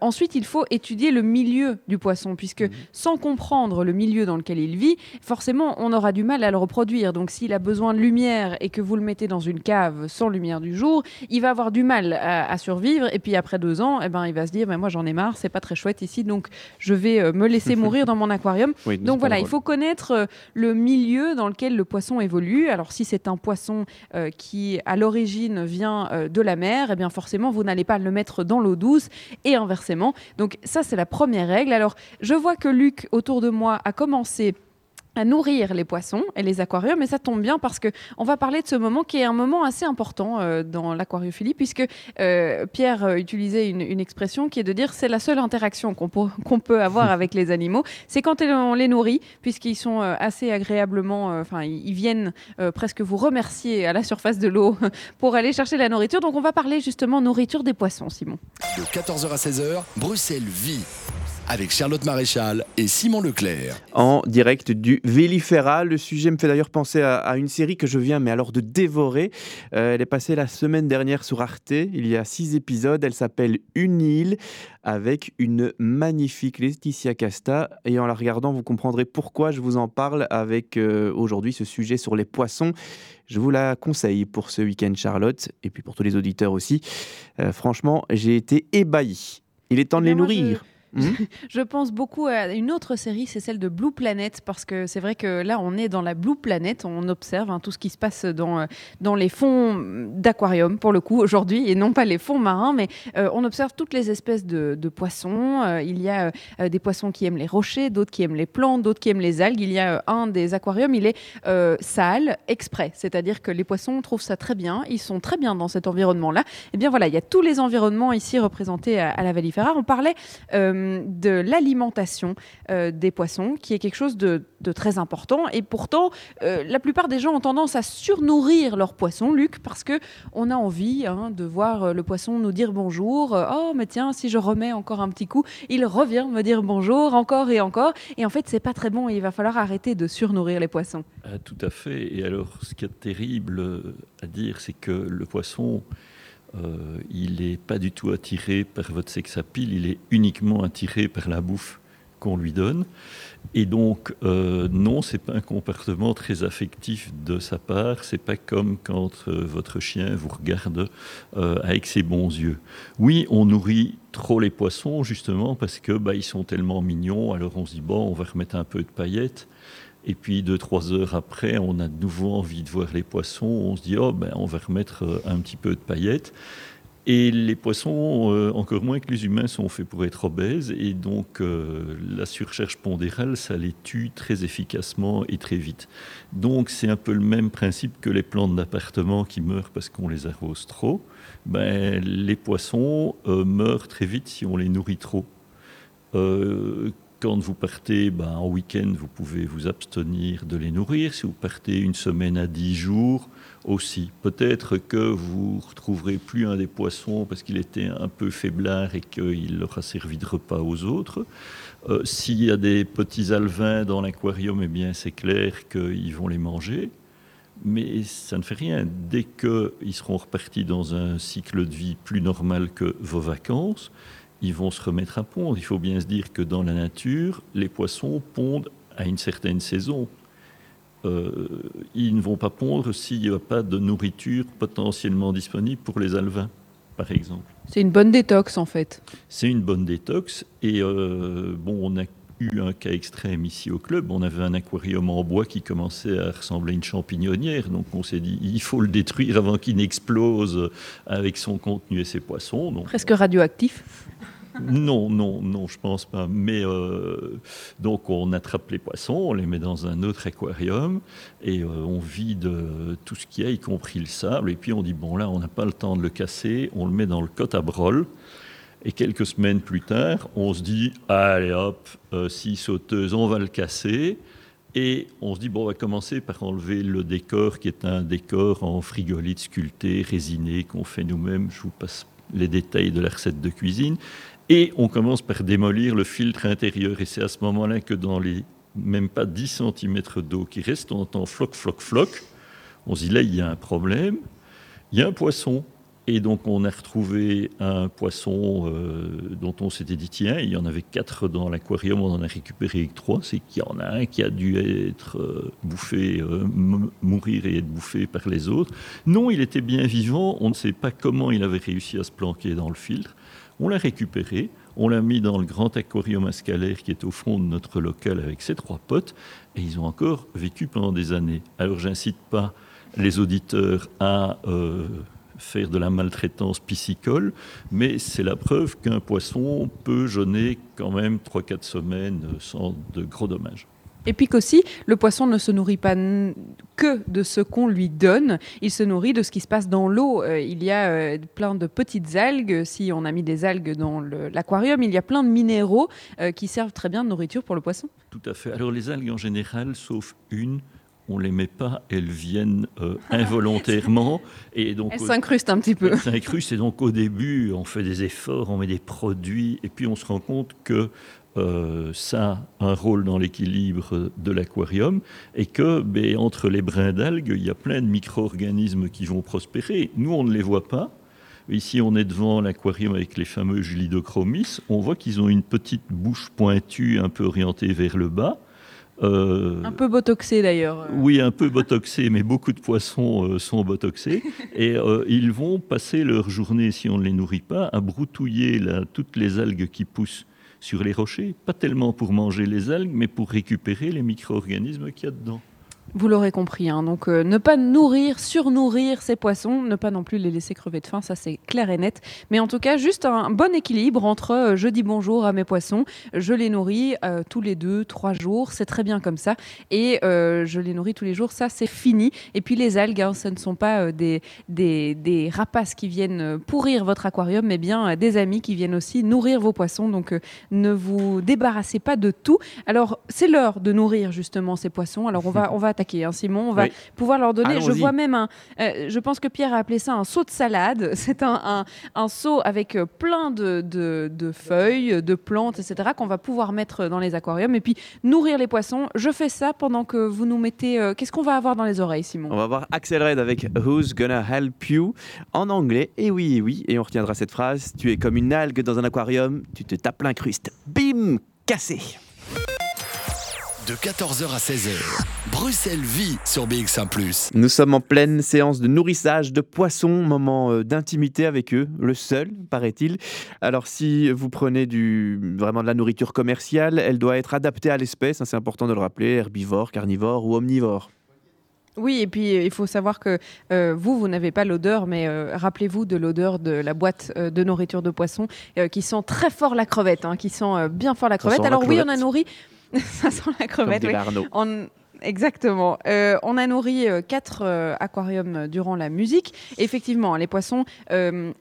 Ensuite, il faut étudier le milieu du poisson, puisque mmh. sans comprendre le milieu dans lequel il vit, forcément, on aura du mal à le reproduire. Donc, s'il a besoin de lumière et que vous le mettez dans une cave, sans lumière du jour, il va avoir du mal à, survivre. Et puis après deux ans, eh ben, il va se dire mais Moi, j'en ai marre, c'est pas très chouette ici, donc je vais euh, me laisser mourir dans mon aquarium. donc voilà, il faut connaître euh, le milieu dans lequel le poisson évolue. Alors, si c'est un poisson euh, qui, à l'origine, vient de la mer, eh bien forcément, vous n'allez pas le mettre dans l'eau douce et Donc, ça, c'est la première règle. Alors, je vois que Luc, autour de moi, a commencé à nourrir les poissons et les aquariums. Et ça tombe bien parce que on va parler de ce moment qui est un moment assez important euh, dans l'aquariophilie, puisque euh, Pierre euh, utilisait une, expression qui est de dire c'est la seule interaction qu'on peut, qu'on peut avoir avec les animaux, c'est quand on les nourrit, puisqu'ils sont assez agréablement, enfin ils viennent presque vous remercier à la surface de l'eau pour aller chercher la nourriture. Donc on va parler justement nourriture des poissons, Simon.
De 14h à 16h, Bruxelles vit avec Charlotte Maréchal et Simon Leclerc.
En direct du Vélifera. Le sujet me fait d'ailleurs penser à, une série que je viens, mais alors de dévorer. Euh, elle est passée la semaine dernière sur Arte. Il y a six épisodes. Elle s'appelle Une île avec une magnifique Laetitia Casta. Et en la regardant, vous comprendrez pourquoi je vous en parle avec euh, aujourd'hui ce sujet sur les poissons. Je vous la conseille pour ce week-end, Charlotte, et puis pour tous les auditeurs aussi. Euh, franchement, j'ai été ébahi. Il est temps de les nourrir.
Mhm. je pense beaucoup à une autre série, c'est celle de Blue Planet, parce que c'est vrai que là, on est dans la Blue Planet, on observe hein, tout ce qui se passe dans, euh, dans les fonds d'aquarium, pour le coup, aujourd'hui, et non pas les fonds marins, mais euh, on observe toutes les espèces de, poissons. Euh, il y a des poissons qui aiment les rochers, d'autres qui aiment les plantes, d'autres qui aiment les algues. Il y a un des aquariums, il est sale, exprès, c'est-à-dire que les poissons trouvent ça très bien, ils sont très bien dans cet environnement-là. Et eh bien voilà, il y a tous les environnements ici représentés à, la Valifera. On parlait de l'alimentation euh, des poissons, qui est quelque chose de, très important. Et pourtant, euh, la plupart des gens ont tendance à surnourrir leurs poissons, Luc, parce que on a envie hein, de voir euh, le poisson nous dire bonjour. oh, mais tiens, si je remets encore un petit coup, il revient me dire bonjour encore et encore. Et en fait, c'est pas très bon. il va falloir arrêter de surnourrir les poissons.
Ah, tout à fait. Et alors, ce qui est terrible à dire, c'est que le poisson euh, il n'est pas du tout attiré par votre sex appeal, il est uniquement attiré par la bouffe qu'on lui donne. Et donc, euh, non, c'est pas un comportement très affectif de sa part. C'est pas comme quand euh, votre chien vous regarde euh, avec ses bons yeux. Oui, on nourrit trop les poissons justement parce que bah, ils sont tellement mignons. Alors on se dit bon, on va remettre un peu de paillettes. Et puis deux, trois heures après, on a de nouveau envie de voir les poissons. On se dit, oh, ben, on va remettre euh, un petit peu de paillettes. Et les poissons, euh, encore moins que les humains, sont faits pour être obèses. Et donc, euh, la surcharge pondérale, ça les tue très efficacement et très vite. Donc, c'est un peu le même principe que les plantes d'appartement qui meurent parce qu'on les arrose trop. Ben, les poissons meurent très vite si on les nourrit trop quand vous partez ben, en week-end, vous pouvez vous abstenir de les nourrir. Si vous partez une semaine à dix jours, aussi. Peut-être que vous ne retrouverez plus un des poissons parce qu'il était un peu faiblard et qu'il leur a servi de repas aux autres. Euh, s'il y a des petits alevins dans l'aquarium, eh bien c'est clair qu'ils vont les manger. Mais ça ne fait rien. Dès qu'ils seront repartis dans un cycle de vie plus normal que vos vacances, ils vont se remettre à pondre. Il faut bien se dire que dans la nature, les poissons pondent à une certaine saison. ils ne vont pas pondre s'il n'y a pas de nourriture potentiellement disponible pour les alevins, par exemple.
C'est une bonne détox en fait.
C'est une bonne détox et bon, on a eu un cas extrême ici au club. On avait un aquarium en bois qui commençait à ressembler à une champignonnière. Donc on s'est dit, il faut le détruire avant qu'il n'explose avec son contenu et ses poissons.
Presque radioactif
non, non, non, je pense pas. Mais euh, donc on attrape les poissons, on les met dans un autre aquarium et euh, on vide tout ce qu'il y a, y compris le sable. Et puis on dit bon là, on n'a pas le temps de le casser, on le met dans le cote à brol. Et quelques semaines plus tard, on se dit, allez hop, euh, six sauteuses, on va le casser. Et on se dit, bon, on va commencer par enlever le décor, qui est un décor en frigolite sculpté, résiné, qu'on fait nous-mêmes. Je vous passe les détails de la recette de cuisine. Et on commence par démolir le filtre intérieur. Et c'est à ce moment-là que dans les même pas 10 cm d'eau qui restent, on entend floc, floc, floc. On se dit, là, il y a un problème. Il y a un poisson. Et donc on a retrouvé un poisson euh, dont on s'était dit tiens, il y en avait quatre dans l'aquarium, on en a récupéré trois, c'est qu'il y en a un qui a dû être euh, bouffé, euh, mourir et être bouffé par les autres. Non, il était bien vivant, on ne sait pas comment il avait réussi à se planquer dans le filtre. On l'a récupéré, on l'a mis dans le grand aquarium scalaire qui est au fond de notre local avec ses trois potes, et ils ont encore vécu pendant des années. Alors j'incite pas les auditeurs à faire de la maltraitance piscicole, mais c'est la preuve qu'un poisson peut jeûner quand même 3-4 semaines sans de gros dommages.
Et puis qu'aussi, le poisson ne se nourrit pas que de ce qu'on lui donne, il se nourrit de ce qui se passe dans l'eau. Euh, il y a euh, plein de petites algues, si on a mis des algues dans l'aquarium, il y a plein de minéraux euh, qui servent très bien de nourriture pour le poisson.
Tout à fait. Alors les algues en général, sauf une, on les met pas, elles viennent euh, involontairement.
et donc, elles s'incrustent un petit peu.
Elles s'incrustent et donc au début, on fait des efforts, on met des produits, et puis on se rend compte que euh, ça a un rôle dans l'équilibre de l'aquarium et que ben, entre les brins d'algues, il y a plein de micro-organismes qui vont prospérer. Nous, on ne les voit pas. Ici, on est devant l'aquarium avec les fameux Julidochromis. On voit qu'ils ont une petite bouche pointue, un peu orientée vers le bas.
Euh, un peu botoxé d'ailleurs.
Oui, un peu botoxé, mais beaucoup de poissons euh, sont botoxés. Et euh, ils vont passer leur journée, si on ne les nourrit pas, à broutouiller toutes les algues qui poussent sur les rochers. Pas tellement pour manger les algues, mais pour récupérer les micro-organismes qu'il y a dedans.
Vous l'aurez compris, hein. donc euh, ne pas nourrir, surnourrir ces poissons, ne pas non plus les laisser crever de faim, ça c'est clair et net. Mais en tout cas, juste un bon équilibre entre euh, je dis bonjour à mes poissons, je les nourris euh, tous les deux, trois jours, c'est très bien comme ça, et je les nourris tous les jours, ça c'est fini. Et puis les algues, hein, ce ne sont pas des, des, des, rapaces qui viennent pourrir votre aquarium, mais bien des amis qui viennent aussi nourrir vos poissons. Donc ne vous débarrassez pas de tout. Alors c'est l'heure de nourrir justement ces poissons. Alors on va, on va attaquer, hein, Simon. On va pouvoir leur donner. Je vois même un. Euh, je pense que Pierre a appelé ça un seau de salade. C'est un, un, seau avec euh, plein de, de, feuilles, de plantes, etc. qu'on va pouvoir mettre dans les aquariums et puis nourrir les poissons. Je fais ça pendant que vous nous mettez. Euh, qu'est-ce qu'on va avoir dans les oreilles, Simon?
On va voir Axel Red avec Who's Gonna Help You en anglais. Et oui, et oui. Et on retiendra cette phrase. Tu es comme une algue dans un aquarium. Tu te tapes l'incruste. Bim Cassé
de 14h à 16h. Bruxelles vit sur BX1 ⁇
Nous sommes en pleine séance de nourrissage de poissons, moment euh, d'intimité avec eux, le seul, paraît-il. Alors si vous prenez du, vraiment de la nourriture commerciale, elle doit être adaptée à l'espèce, hein, c'est important de le rappeler, herbivore, carnivore ou omnivore.
Oui, et puis il faut savoir que euh, vous, vous n'avez pas l'odeur, mais euh, rappelez-vous de l'odeur de la boîte de nourriture de poisson qui sent très fort la crevette, hein, qui sent bien fort la crevette. Alors oui, on a nourri ça sent la crevette. Oui. Exactement. Euh, on a nourri euh, quatre euh, aquariums durant la musique. Effectivement, les poissons,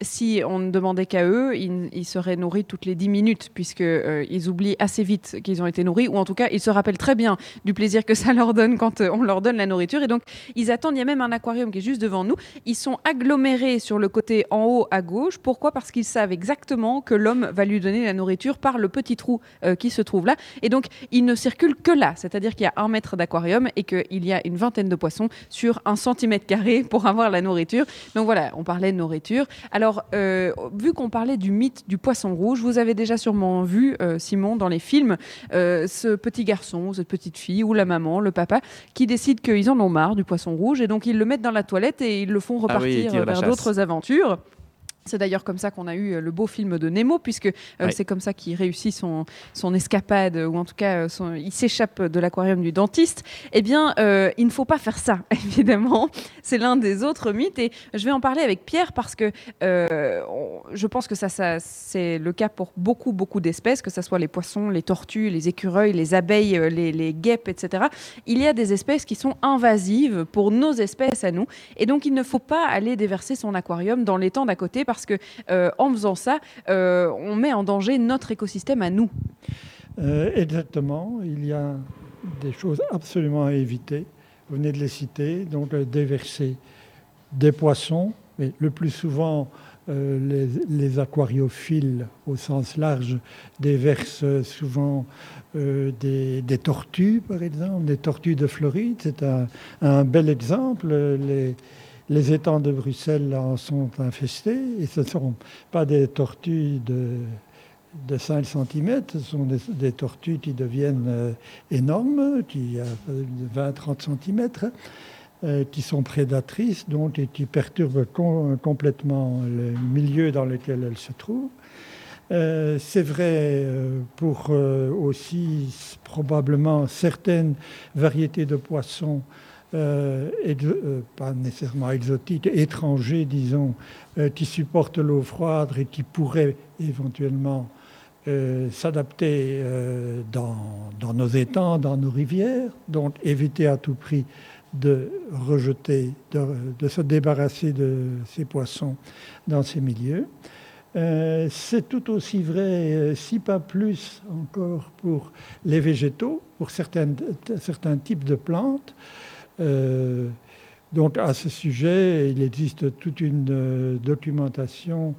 si on ne demandait qu'à eux, ils, seraient nourris toutes les 10 minutes, puisqu'ils ils oublient assez vite qu'ils ont été nourris, ou en tout cas, ils se rappellent très bien du plaisir que ça leur donne quand on leur donne la nourriture. Et donc, ils attendent. Il y a même un aquarium qui est juste devant nous. Ils sont agglomérés sur le côté en haut à gauche. Pourquoi? Parce qu'ils savent exactement que l'homme va lui donner la nourriture par le petit trou qui se trouve là. Et donc, ils ne circulent que là. C'est-à-dire qu'il y a un mètre d'aquarium aquarium et qu'il y a une vingtaine de poissons sur un centimètre carré pour avoir la nourriture. Donc voilà, on parlait de nourriture. Alors, euh, vu qu'on parlait du mythe du poisson rouge, vous avez déjà sûrement vu, euh, Simon, dans les films, euh, ce petit garçon, cette petite fille, ou la maman, le papa, qui décident qu'ils en ont marre du poisson rouge et donc ils le mettent dans la toilette et ils le font ah repartir vers d'autres aventures. C'est d'ailleurs comme ça qu'on a eu euh, le beau film de Nemo, puisque euh, c'est comme ça qu'il réussit son, son escapade, ou en tout cas, euh, il s'échappe de l'aquarium du dentiste. Eh bien, il ne faut pas faire ça, évidemment. C'est l'un des autres mythes, et je vais en parler avec Pierre parce que je pense que ça, ça c'est le cas pour beaucoup, beaucoup d'espèces, que ce soit les poissons, les tortues, les écureuils, les abeilles, les, les guêpes, etc. Il y a des espèces qui sont invasives pour nos espèces à nous, et donc il ne faut pas aller déverser son aquarium dans l'étang d'à côté parce que euh, en faisant ça, euh, on met en danger notre écosystème à nous.
Euh, exactement, il y a des choses absolument à éviter. Vous venez de les citer, donc déverser des poissons, mais le plus souvent les, aquariophiles au sens large déversent souvent des, tortues, par exemple, des tortues de Floride. C'est un, un, bel exemple. Les, les étangs de Bruxelles en sont infestés et ce ne sont pas des tortues de, de 5 cm, ce sont des, tortues qui deviennent euh, énormes, qui ont 20-30 cm, qui sont prédatrices donc, et qui perturbent complètement le milieu dans lequel elles se trouvent. Euh, c'est vrai euh, pour aussi probablement certaines variétés de poissons euh, euh, pas nécessairement exotiques, étrangers, disons, euh, qui supportent l'eau froide et qui pourraient éventuellement s'adapter dans, nos étangs, dans nos rivières. Donc éviter à tout prix de rejeter, de, se débarrasser de ces poissons dans ces milieux. c'est tout aussi vrai, si pas plus encore, pour les végétaux, pour certains types de plantes. Euh, donc à ce sujet, il existe toute une euh, documentation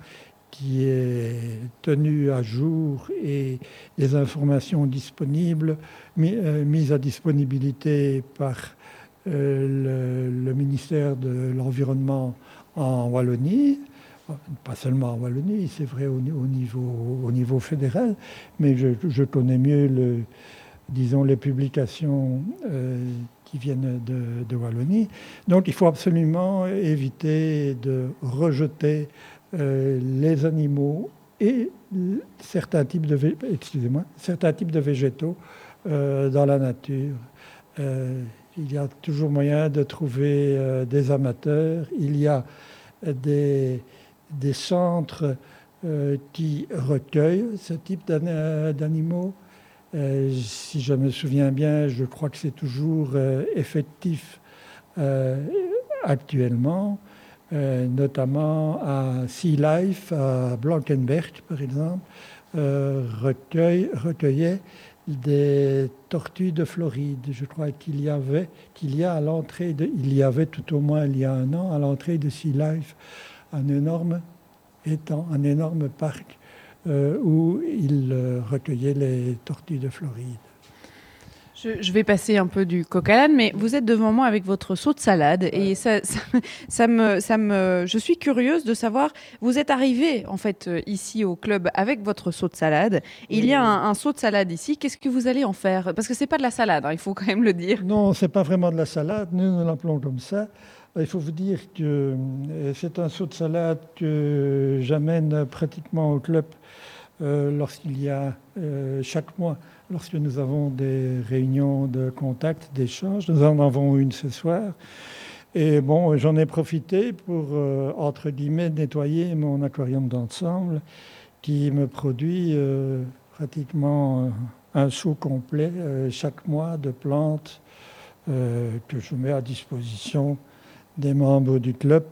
qui est tenue à jour et les informations disponibles, euh, mises à disponibilité par le, ministère de l'Environnement en Wallonie, pas seulement en Wallonie, c'est vrai au, niveau, au niveau fédéral, mais je connais mieux le, disons, les publications qui viennent de, Wallonie. Donc il faut absolument éviter de rejeter euh, les animaux et certains types de, végétaux euh, dans la nature. Euh, il y a toujours moyen de trouver des amateurs. Il y a des centres qui recueillent ce type d'animaux. Euh, si je me souviens bien, je crois que c'est toujours euh, effectif euh, actuellement, notamment à Sea Life, à Blankenberg par exemple, recueille, recueillait des tortues de Floride. Je crois qu'il y avait, qu'il y a à l'entrée de, il y avait tout au moins il y a un an, à l'entrée de Sea Life, un énorme étang, un énorme parc euh, où il euh, recueillait les tortues de Floride.
Je, vais passer un peu du coq à l'âne, mais vous êtes devant moi avec votre saut de salade et ça, ça, me, ça me, je suis curieuse de savoir. Vous êtes arrivé en fait euh, ici au club avec votre saut de salade. Il y a un, saut de salade ici. Qu'est-ce que vous allez en faire? Parce que c'est pas de la salade, hein, il faut quand même le dire.
Non, c'est pas vraiment de la salade. Nous, nous l'appelons comme ça. Il faut vous dire que c'est un saut de salade que j'amène pratiquement au club lorsqu'il y a euh, chaque mois, lorsque nous avons des réunions de contact, d'échange. Nous en avons une ce soir. Et bon, j'en ai profité pour, euh, entre guillemets, nettoyer mon aquarium d'ensemble qui me produit pratiquement un saut complet chaque mois de plantes que je mets à disposition des membres du club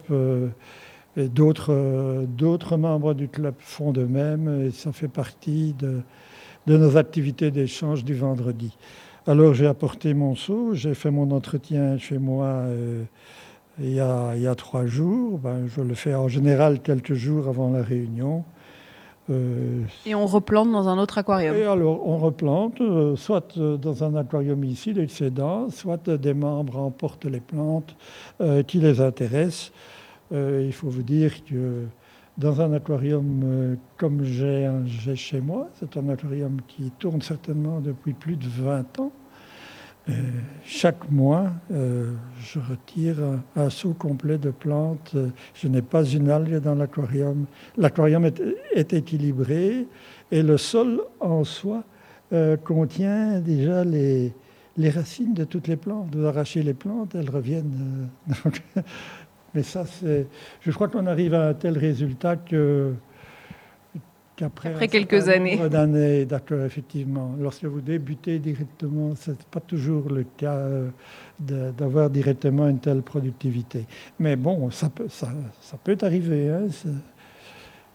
d'autres, euh, d'autres membres du club font de même et ça fait partie de, de nos activités d'échange du vendredi. Alors j'ai apporté mon seau, j'ai fait mon entretien chez moi euh, il, y a, il, y a, trois jours. Ben, je le fais en général quelques jours avant la réunion.
et on replante dans un autre aquarium
Et alors, on replante, soit dans un aquarium ici, l'excédent, soit des membres emportent les plantes qui les intéressent. Il faut vous dire que dans un aquarium comme j'ai chez moi, c'est un aquarium qui tourne certainement depuis plus de 20 ans, euh, chaque mois, euh, je retire un, seau complet de plantes. Je n'ai pas une algue dans l'aquarium. L'aquarium est, équilibré et le sol en soi euh, contient déjà les, racines de toutes les plantes. Vous arrachez les plantes, elles reviennent. mais ça, c'est. Je crois qu'on arrive à un tel résultat que
après quelques années.
d'accord, effectivement. Lorsque vous débutez directement, ce n'est pas toujours le cas euh, d'avoir directement une telle productivité. Mais bon, ça peut, ça, ça peut arriver. Hein,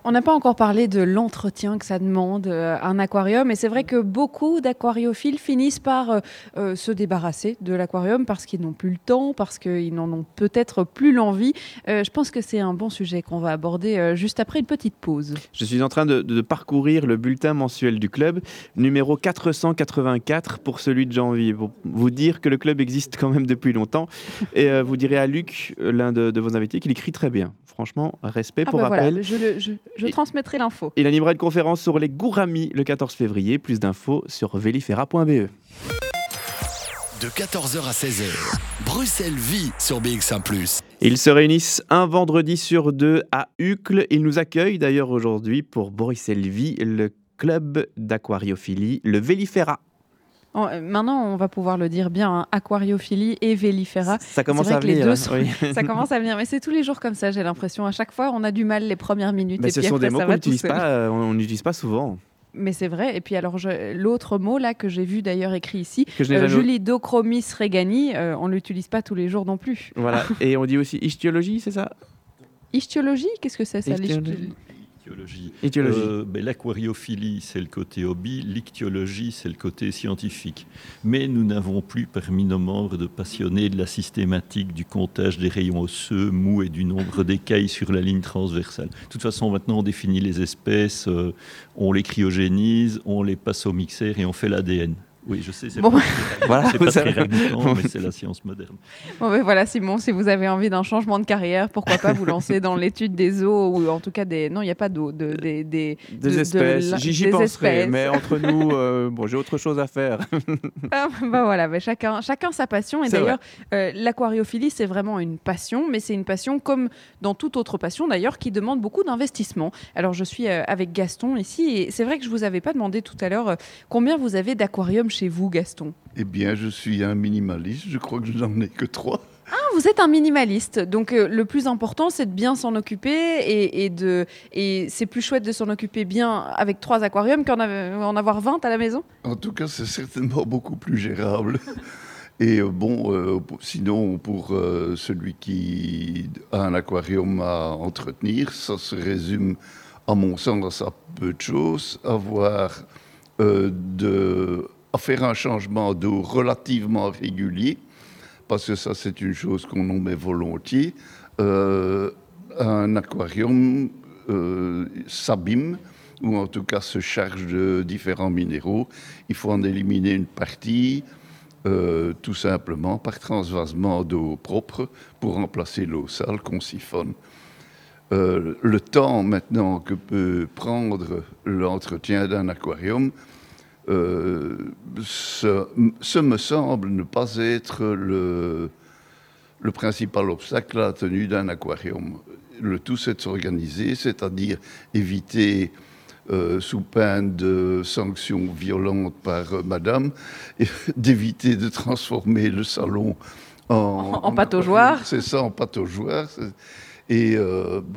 on n'a pas encore parlé de l'entretien que ça demande euh, un aquarium, et c'est vrai que beaucoup d'aquariophiles finissent par euh, euh, se débarrasser de l'aquarium parce qu'ils n'ont plus le temps, parce qu'ils n'en ont peut-être plus l'envie. je pense que c'est un bon sujet qu'on va aborder juste après une petite pause.
Je suis en train de, parcourir le bulletin mensuel du club, numéro 484 pour celui de janvier, pour vous dire que le club existe quand même depuis longtemps. Et vous direz à Luc, l'un de, vos invités, qu'il écrit très bien. Franchement, respect ah pour bah rappel.
Je transmettrai l'info.
Il animera une conférence sur les gouramis le 14 février. Plus d'infos sur velifera.be.
De 14h à 16h, Bruxelles vit sur BX1 ⁇
Ils se réunissent un vendredi sur deux à Uccle. Ils nous accueillent d'ailleurs aujourd'hui pour Bruxelles Vie, le club d'aquariophilie, le
Euh, maintenant, on va pouvoir le dire bien, hein, aquariophilie et vélifera.
Ça commence à venir.
ça commence à venir, mais c'est tous les jours comme ça, j'ai l'impression. À chaque fois, on a du mal les premières minutes.
Mais ce sont des mots qu'on n'utilise pas, euh, on n'utilise pas souvent.
Mais c'est vrai. Et puis alors l'autre mot là que j'ai vu d'ailleurs écrit ici, euh, Julie Dochromis regani, on l'utilise pas tous les jours non plus.
Voilà. et on dit aussi ichthyologie, c'est ça?
Ichthyologie, qu'est-ce que c'est ça
euh, ben, l'aquariophilie, c'est le côté hobby, l'ichthyologie, c'est le côté scientifique. Mais nous n'avons plus parmi nos membres de passionnés de la systématique du comptage des rayons osseux, mous et du nombre d'écailles sur la ligne transversale. De toute façon, maintenant, on définit les espèces, euh, on les cryogénise, on les passe au mixeur et on fait l'ADN. Oui, je sais, c'est bon. pas, voilà, pas très mais c'est la science moderne.
Bon, ben voilà, Simon, si vous avez envie d'un changement de carrière, pourquoi pas vous lancer dans l'étude des eaux, ou en tout cas des... Non, il n'y a pas d'eau, de, des,
des, des espèces. J'y penserai, mais entre nous, euh, bon, j'ai autre chose à faire.
ah, bah voilà, mais chacun, chacun sa passion. Et d'ailleurs, euh, l'aquariophilie, c'est vraiment une passion, mais c'est une passion comme dans toute autre passion, d'ailleurs, qui demande beaucoup d'investissement. Alors, je suis euh, avec Gaston ici, et c'est vrai que je ne vous avais pas demandé tout à l'heure combien vous avez d'aquariums chez vous, Gaston
Eh bien, je suis un minimaliste. Je crois que je n'en ai que trois.
Ah, vous êtes un minimaliste. Donc, euh, le plus important, c'est de bien s'en occuper. Et, de, et c'est plus chouette de s'en occuper bien avec trois aquariums qu'en en avoir 20 à la maison?
En tout cas, c'est certainement beaucoup plus gérable. Et euh, bon, euh, sinon, pour celui qui a un aquarium à entretenir, ça se résume, à mon sens, à peu de choses. Avoir de à faire un changement d'eau relativement régulier, parce que ça c'est une chose qu'on en met volontiers. Euh, un aquarium euh, s'abîme, ou en tout cas se charge de différents minéraux. Il faut en éliminer une partie, euh, tout simplement par transvasement d'eau propre pour remplacer l'eau sale qu'on siphonne. le temps maintenant que peut prendre l'entretien d'un aquarium, euh, ce, me semble ne pas être le, le principal obstacle à la tenue d'un aquarium. Le tout, c'est de s'organiser, c'est-à-dire éviter, euh, sous peine de sanctions violentes par euh, madame, d'éviter de transformer le salon en,
en, pataugeoire.
C'est ça, en pataugeoire. Et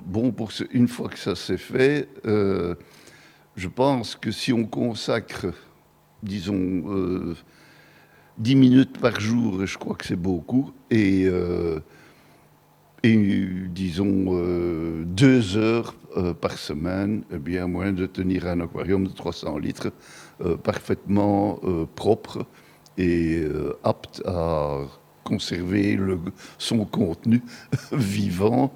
bon, pour une fois que ça s'est fait, je pense que si on consacre disons, euh, 10 minutes par jour, je crois que c'est beaucoup, et, euh, disons, euh, deux heures euh, par semaine, eh bien, moyen de tenir un aquarium de 300 litres parfaitement propre et apte à conserver le, son contenu vivant,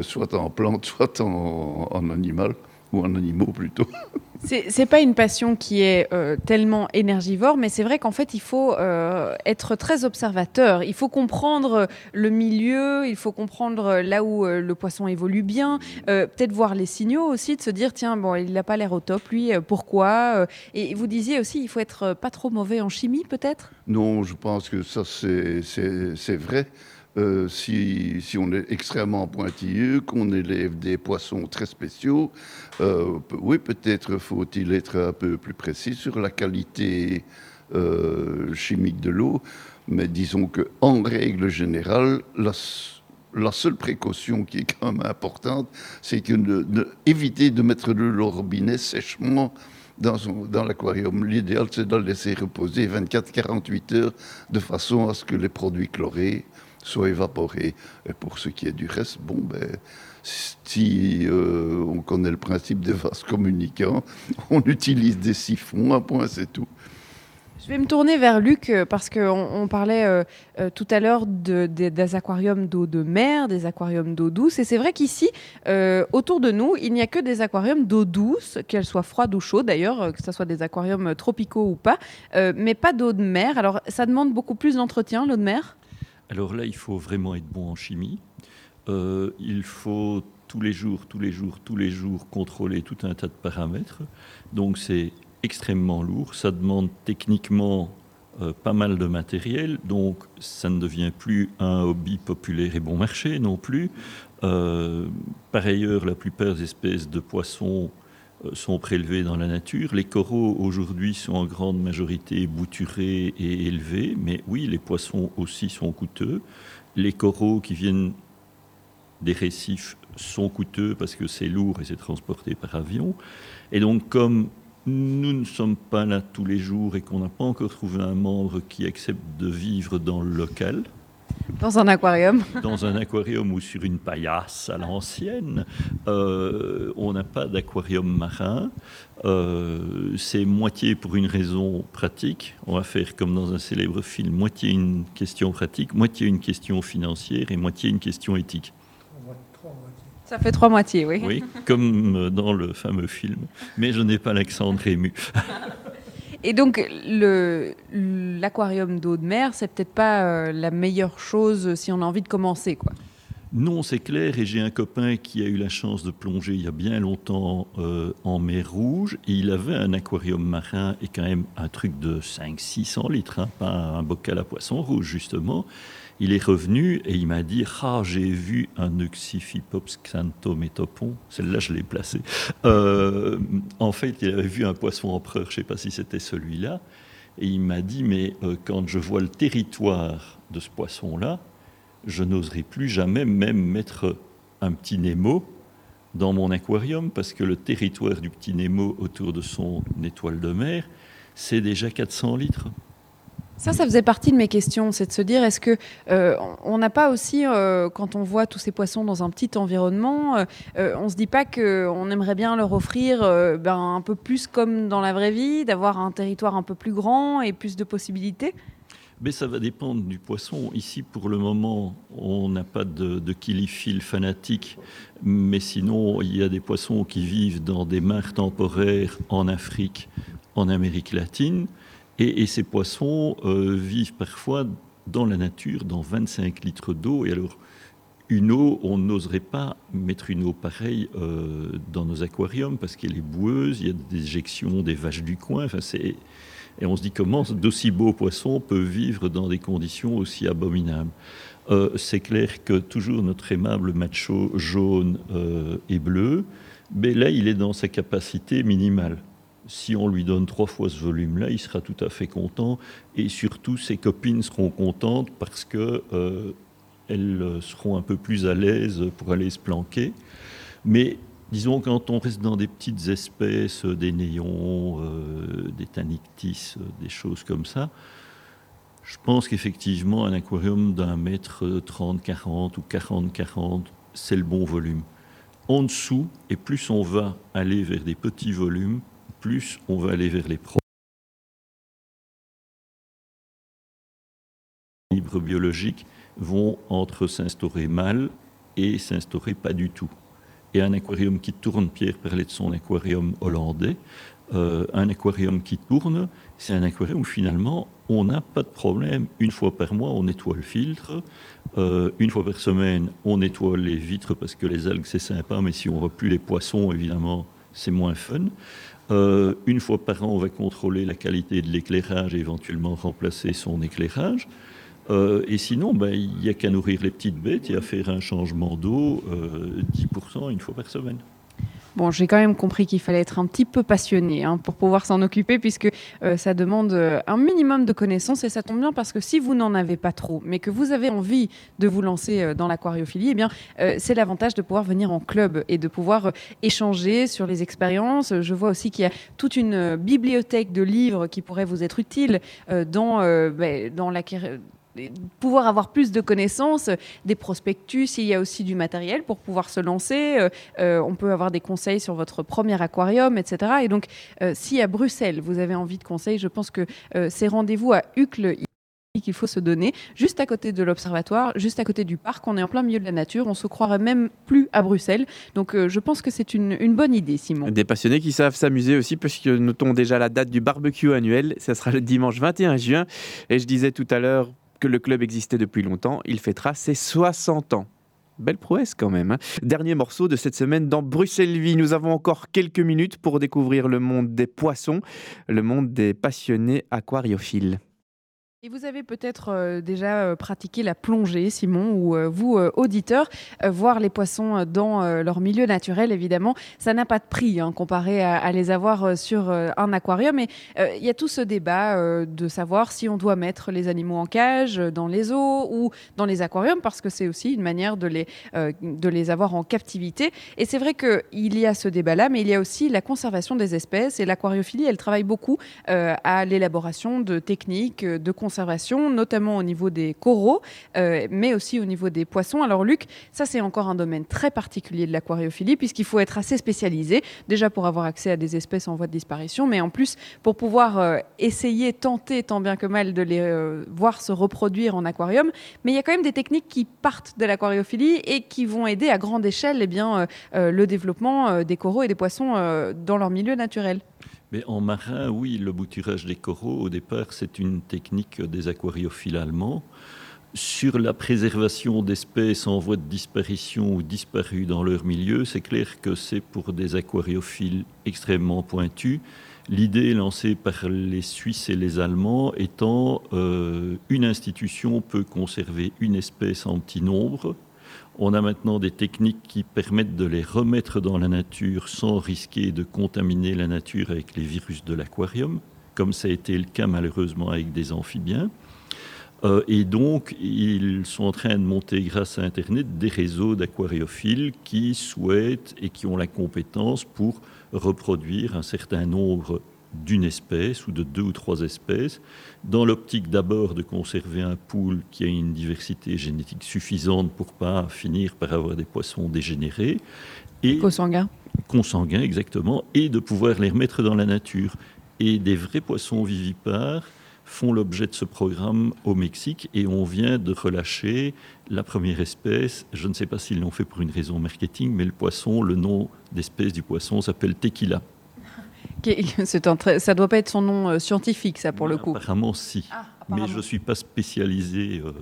soit en plante, soit en, en animal ou en animaux plutôt.
C'est pas une passion qui est euh, tellement énergivore, mais c'est vrai qu'en fait, il faut euh, être très observateur. Il faut comprendre le milieu, il faut comprendre là où euh, le poisson évolue bien, peut-être voir les signaux aussi, de se dire tiens, bon, il n'a pas l'air au top, lui, pourquoi Et vous disiez aussi, il faut être pas trop mauvais en chimie, peut-être?
Non, je pense que ça, c'est vrai. Euh, si, on est extrêmement pointilleux, qu'on élève des poissons très spéciaux, euh, oui, peut-être faut-il être un peu plus précis sur la qualité euh, chimique de l'eau, mais disons que en règle générale, la, seule précaution qui est quand même importante, c'est que éviter de mettre de l'eau robinet sèchement dans, dans l'aquarium. L'idéal, c'est de le laisser reposer 24-48 heures de façon à ce que les produits chlorés soit évaporé. Et pour ce qui est du reste, bon, ben, si euh, on connaît le principe des vases communicants, on utilise des siphons, un point, c'est tout.
Je vais me tourner vers Luc euh, parce qu'on on parlait euh, tout à l'heure de, des aquariums d'eau de mer, des aquariums d'eau douce. Et c'est vrai qu'ici, autour de nous, il n'y a que des aquariums d'eau douce, qu'elles soient froides ou chaudes d'ailleurs, que ce soit des aquariums tropicaux ou pas, mais pas d'eau de mer. Alors ça demande beaucoup plus d'entretien, l'eau de mer?
Alors là, il faut vraiment être bon en chimie. Euh, il faut tous les jours, tous les jours, tous les jours contrôler tout un tas de paramètres. Donc c'est extrêmement lourd. Ça demande techniquement euh, pas mal de matériel. Donc ça ne devient plus un hobby populaire et bon marché non plus. Euh, par ailleurs, la plupart des espèces de poissons sont prélevés dans la nature. Les coraux aujourd'hui sont en grande majorité bouturés et élevés, mais oui, les poissons aussi sont coûteux. Les coraux qui viennent des récifs sont coûteux parce que c'est lourd et c'est transporté par avion. Et donc comme nous ne sommes pas là tous les jours et qu'on n'a pas encore trouvé un membre qui accepte de vivre dans le local,
dans un aquarium
Dans un aquarium ou sur une paillasse à l'ancienne. Euh, on n'a pas d'aquarium marin. Euh, c'est moitié pour une raison pratique. On va faire comme dans un célèbre film, moitié une question pratique, moitié une question financière et moitié une question éthique.
Ça fait trois moitiés, oui.
Oui, comme dans le fameux film. Mais je n'ai pas l'accent de Rému.
Et donc, l'aquarium d'eau de mer, c'est peut-être pas euh, la meilleure chose si on a envie de commencer, quoi.
Non, c'est clair, et j'ai un copain qui a eu la chance de plonger il y a bien longtemps euh, en mer Rouge, et il avait un aquarium marin et quand même un truc de 500-600 litres, hein, pas un bocal à poisson rouge justement. Il est revenu et il m'a dit Ah, j'ai vu un Euxiphipops xanthométopon. Celle-là, je l'ai placée. Euh, en fait, il avait vu un poisson empereur, je ne sais pas si c'était celui-là. Et il m'a dit Mais euh, quand je vois le territoire de ce poisson-là, je n'oserais plus jamais même mettre un petit Nemo dans mon aquarium parce que le territoire du petit Nemo autour de son étoile de mer, c'est déjà 400 litres.
Ça, ça faisait partie de mes questions, c'est de se dire, est-ce que euh, on n'a pas aussi, euh, quand on voit tous ces poissons dans un petit environnement, euh, on se dit pas qu'on aimerait bien leur offrir ben, un peu plus comme dans la vraie vie, d'avoir un territoire un peu plus grand et plus de possibilités?
Mais ça va dépendre du poisson. Ici, pour le moment, on n'a pas de, de fanatique, mais sinon, il y a des poissons qui vivent dans des mares temporaires en Afrique, en Amérique latine. Et, ces poissons euh, vivent parfois dans la nature, dans 25 litres d'eau. Et alors, une eau, on n'oserait pas mettre une eau pareille euh, dans nos aquariums parce qu'elle est boueuse, il y a des éjections des vaches du coin. Enfin, c'est... Et on se dit comment d'aussi beaux poissons peuvent vivre dans des conditions aussi abominables. Euh, c'est clair que toujours notre aimable macho jaune et bleu, mais là, il est dans sa capacité minimale si on lui donne trois fois ce volume-là, il sera tout à fait content. Et surtout, ses copines seront contentes parce qu'elles euh, euh, seront un peu plus à l'aise pour aller se planquer. Mais disons, quand on reste dans des petites espèces, euh, des néons, des tanictis, des choses comme ça, je pense qu'effectivement, un aquarium d'un mètre 30-40 ou 40-40, c'est le bon volume. En dessous, et plus on va aller vers des petits volumes, plus on va aller vers les libres biologiques vont entre s'instaurer mal et s'instaurer pas du tout. Et un aquarium qui tourne, Pierre parlait de son aquarium hollandais, euh, un aquarium qui tourne, c'est un aquarium où finalement on n'a pas de problème. Une fois par mois, on nettoie le filtre. Euh, une fois par semaine, on nettoie les vitres parce que les algues, c'est sympa, mais si on ne voit plus les poissons, évidemment, c'est moins fun. Euh, une fois par an, on va contrôler la qualité de l'éclairage et éventuellement remplacer son éclairage. Euh, et sinon, ben, il n'y a qu'à nourrir les petites bêtes et à faire un changement d'eau 10% une fois par semaine.
Bon, j'ai quand même compris qu'il fallait être un petit peu passionné hein, pour pouvoir s'en occuper, puisque euh, ça demande euh, un minimum de connaissances et ça tombe bien parce que si vous n'en avez pas trop, mais que vous avez envie de vous lancer euh, dans l'aquariophilie, eh bien, c'est l'avantage de pouvoir venir en club et de pouvoir échanger sur les expériences. Je vois aussi qu'il y a toute une bibliothèque de livres qui pourraient vous être utiles dans, ben, dans pouvoir avoir plus de connaissances, des prospectus, il y a aussi du matériel pour pouvoir se lancer. Euh, euh, on peut avoir des conseils sur votre premier aquarium, etc. Et donc, euh, si à Bruxelles, vous avez envie de conseils, je pense que ces rendez-vous à Uccle qu'il faut se donner, juste à côté de l'observatoire, juste à côté du parc, on est en plein milieu de la nature, on se croirait même plus à Bruxelles. Donc je pense que c'est une, une, bonne idée, Simon.
Des passionnés qui savent s'amuser aussi, puisque notons déjà la date du barbecue annuel, ça sera le dimanche 21 juin. Et je disais tout à l'heure, que le club existait depuis longtemps, il fêtera ses 60 ans. Belle prouesse quand même. Hein. Dernier morceau de cette semaine dans Bruxelles Vie. Nous avons encore quelques minutes pour découvrir le monde des poissons, le monde des passionnés aquariophiles.
Et vous avez peut-être euh, déjà euh, pratiqué la plongée, Simon, ou euh, vous, auditeurs, voir les poissons dans leur milieu naturel, évidemment, ça n'a pas de prix hein, comparé à, les avoir sur un aquarium. Et il y a tout ce débat de savoir si on doit mettre les animaux en cage, dans les eaux ou dans les aquariums, parce que c'est aussi une manière de les, de les avoir en captivité. Et c'est vrai qu'il y a ce débat-là, mais il y a aussi la conservation des espèces. Et l'aquariophilie, elle travaille beaucoup à l'élaboration de techniques de notamment au niveau des coraux, euh, mais aussi au niveau des poissons. Alors Luc, ça c'est encore un domaine très particulier de l'aquariophilie, puisqu'il faut être assez spécialisé, déjà pour avoir accès à des espèces en voie de disparition, mais en plus pour pouvoir euh, essayer, tenter tant bien que mal de les euh, voir se reproduire en aquarium. Mais il y a quand même des techniques qui partent de l'aquariophilie et qui vont aider à grande échelle eh bien, le développement des coraux et des poissons dans leur milieu naturel.
Mais en marin, oui, le bouturage des coraux, au départ, c'est une technique des aquariophiles allemands. Sur la préservation d'espèces en voie de disparition ou disparues dans leur milieu, c'est clair que c'est pour des aquariophiles extrêmement pointus. L'idée lancée par les Suisses et les Allemands étant euh, une institution peut conserver une espèce en petit nombre, on a maintenant des techniques qui permettent de les remettre dans la nature sans risquer de contaminer la nature avec les virus de l'aquarium, comme ça a été le cas malheureusement avec des amphibiens. Euh, et donc, ils sont en train de monter, grâce à Internet, des réseaux d'aquariophiles qui souhaitent et qui ont la compétence pour reproduire un certain nombre d'une espèce ou de deux ou trois espèces, dans l'optique d'abord de conserver un pool qui a une diversité génétique suffisante pour pas finir par avoir des poissons dégénérés.
Et consanguins.
Consanguins, exactement, et de pouvoir les remettre dans la nature. Et des vrais poissons vivipares font l'objet de ce programme au Mexique et on vient de relâcher la première espèce. Je ne sais pas s'ils l'ont fait pour une raison marketing, mais le poisson, le nom d'espèce du poisson s'appelle tequila.
Un ça doit pas être son nom euh, scientifique, ça, pour le coup.
Apparemment, si. Ah, mais je ne suis pas spécialisé euh,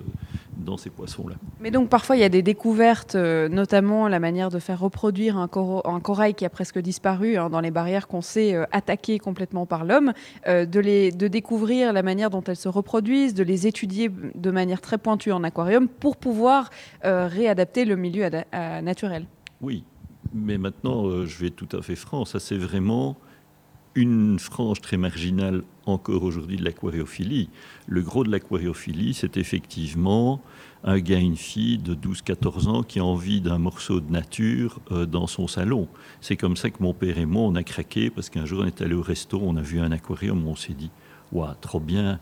dans ces poissons-là.
Mais donc, parfois, il y a des découvertes, euh, notamment la manière de faire reproduire un, un corail qui a presque disparu hein, dans les barrières qu'on sait attaquer complètement par l'homme, de, les, de découvrir la manière dont elles se reproduisent, de les étudier de manière très pointue en aquarium pour pouvoir réadapter le milieu naturel.
Oui, mais maintenant, je vais être tout à fait franc, ça c'est vraiment une frange très marginale encore aujourd'hui de l'aquariophilie. Le gros de l'aquariophilie, c'est effectivement un gars, une fille de 12-14 ans qui a envie d'un morceau de nature euh, dans son salon. C'est comme ça que mon père et moi, on a craqué parce qu'un jour on est allé au resto, on a vu un aquarium, on s'est dit, waouh, trop bien,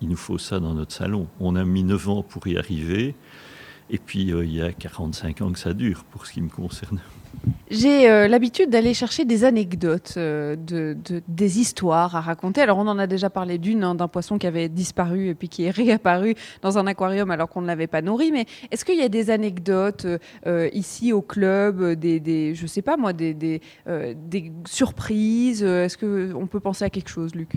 il nous faut ça dans notre salon. On a mis 9 ans pour y arriver. Et puis, euh, il y a 45 ans que ça dure, pour ce qui me concerne.
J'ai euh, l'habitude d'aller chercher des anecdotes, euh, de, des histoires à raconter. Alors on en a déjà parlé d'une, hein, d'un poisson qui avait disparu et puis qui est réapparu dans un aquarium alors qu'on ne l'avait pas nourri. Mais est-ce qu'il y a des anecdotes euh, ici au club, des, je sais pas moi, des, des, des surprises Est-ce qu'on peut penser à quelque chose, Luc?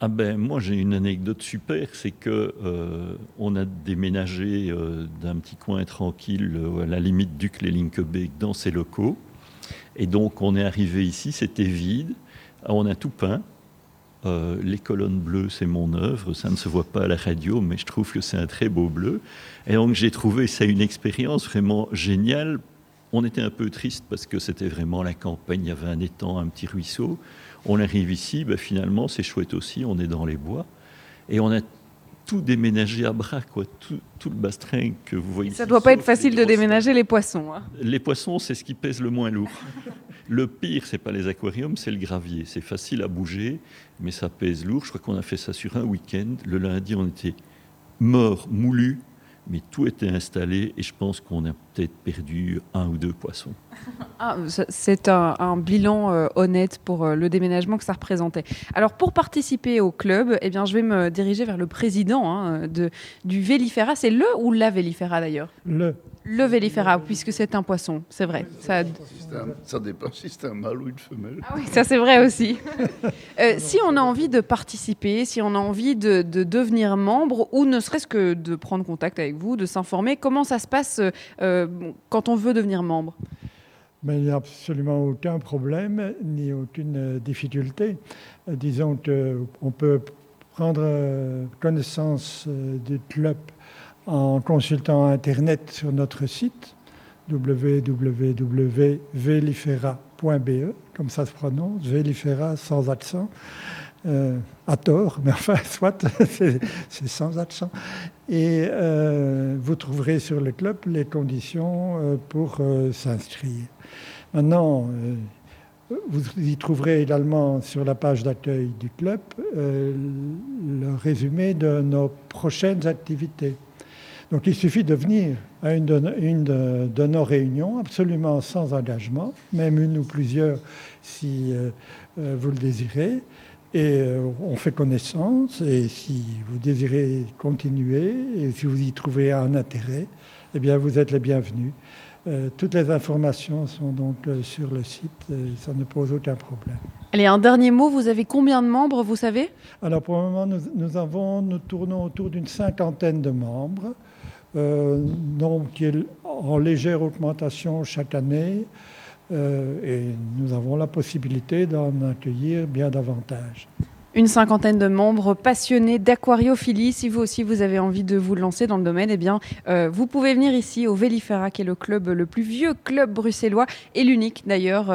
Ah ben moi j'ai une anecdote super, c'est que on a déménagé d'un petit coin tranquille à la limite du Clélinquebec dans ses locaux. Et donc on est arrivé ici, c'était vide, on a tout peint. Euh, les colonnes bleues, c'est mon œuvre, ça ne se voit pas à la radio, mais je trouve que c'est un très beau bleu. Et donc j'ai trouvé ça une expérience vraiment géniale. On était un peu triste parce que c'était vraiment la campagne, il y avait un étang, un petit ruisseau. On arrive ici, ben finalement c'est chouette aussi, on est dans les bois. Et on a tout déménager à bras, quoi. Tout, tout le bastring que vous voyez.
Ça ne doit pas être facile de déménager les poissons. Hein.
Les poissons, c'est ce qui pèse le moins lourd. le pire, c'est pas les aquariums, c'est le gravier. C'est facile à bouger, mais ça pèse lourd. Je crois qu'on a fait ça sur un week-end. Le lundi, on était mort, moulu, mais tout était installé et je pense qu'on a peut-être perdu un ou deux poissons.
Ah, c'est un, bilan euh, honnête pour euh, le déménagement que ça représentait. Alors pour participer au club, eh bien, je vais me diriger vers le président hein, de, du Vélifera. C'est le ou la Vélifera d'ailleurs?
Le.
Le vélifera, puisque c'est un poisson, c'est vrai.
Ça... ça dépend si c'est un mâle ou une femelle.
Ah oui, ça c'est vrai aussi. Euh, si on a envie de participer, si on a envie de, devenir membre, ou ne serait-ce que de prendre contact avec vous, de s'informer, comment ça se passe euh, quand on veut devenir membre?
Mais il n'y a absolument aucun problème ni aucune difficulté. Euh, disons qu'on peut prendre connaissance du club en consultant Internet sur notre site www.velifera.be, comme ça se prononce, Velifera sans accent, euh, à tort, mais enfin, soit, c'est sans accent. Et euh, vous trouverez sur le club les conditions euh, pour s'inscrire. Maintenant, vous y trouverez également sur la page d'accueil du club le résumé de nos prochaines activités. Donc il suffit de venir à une, de, nos réunions absolument sans engagement, même une ou plusieurs si euh, euh, vous le désirez. Et euh, on fait connaissance et si vous désirez continuer et si vous y trouvez un intérêt, eh bien vous êtes les bienvenus. toutes les informations sont donc sur le site, ça ne pose aucun problème.
Allez, un dernier mot, vous avez combien de membres, vous savez?
Alors pour le moment, nous, nous, avons, nous tournons autour d'une cinquantaine de membres euh, donc, qui est en légère augmentation chaque année. Euh, et nous avons la possibilité d'en accueillir bien davantage.
Une cinquantaine de membres passionnés d'aquariophilie. Si vous aussi vous avez envie de vous lancer dans le domaine, eh bien, euh, vous pouvez venir ici au Vélifera, qui est le club le plus vieux club bruxellois et l'unique d'ailleurs.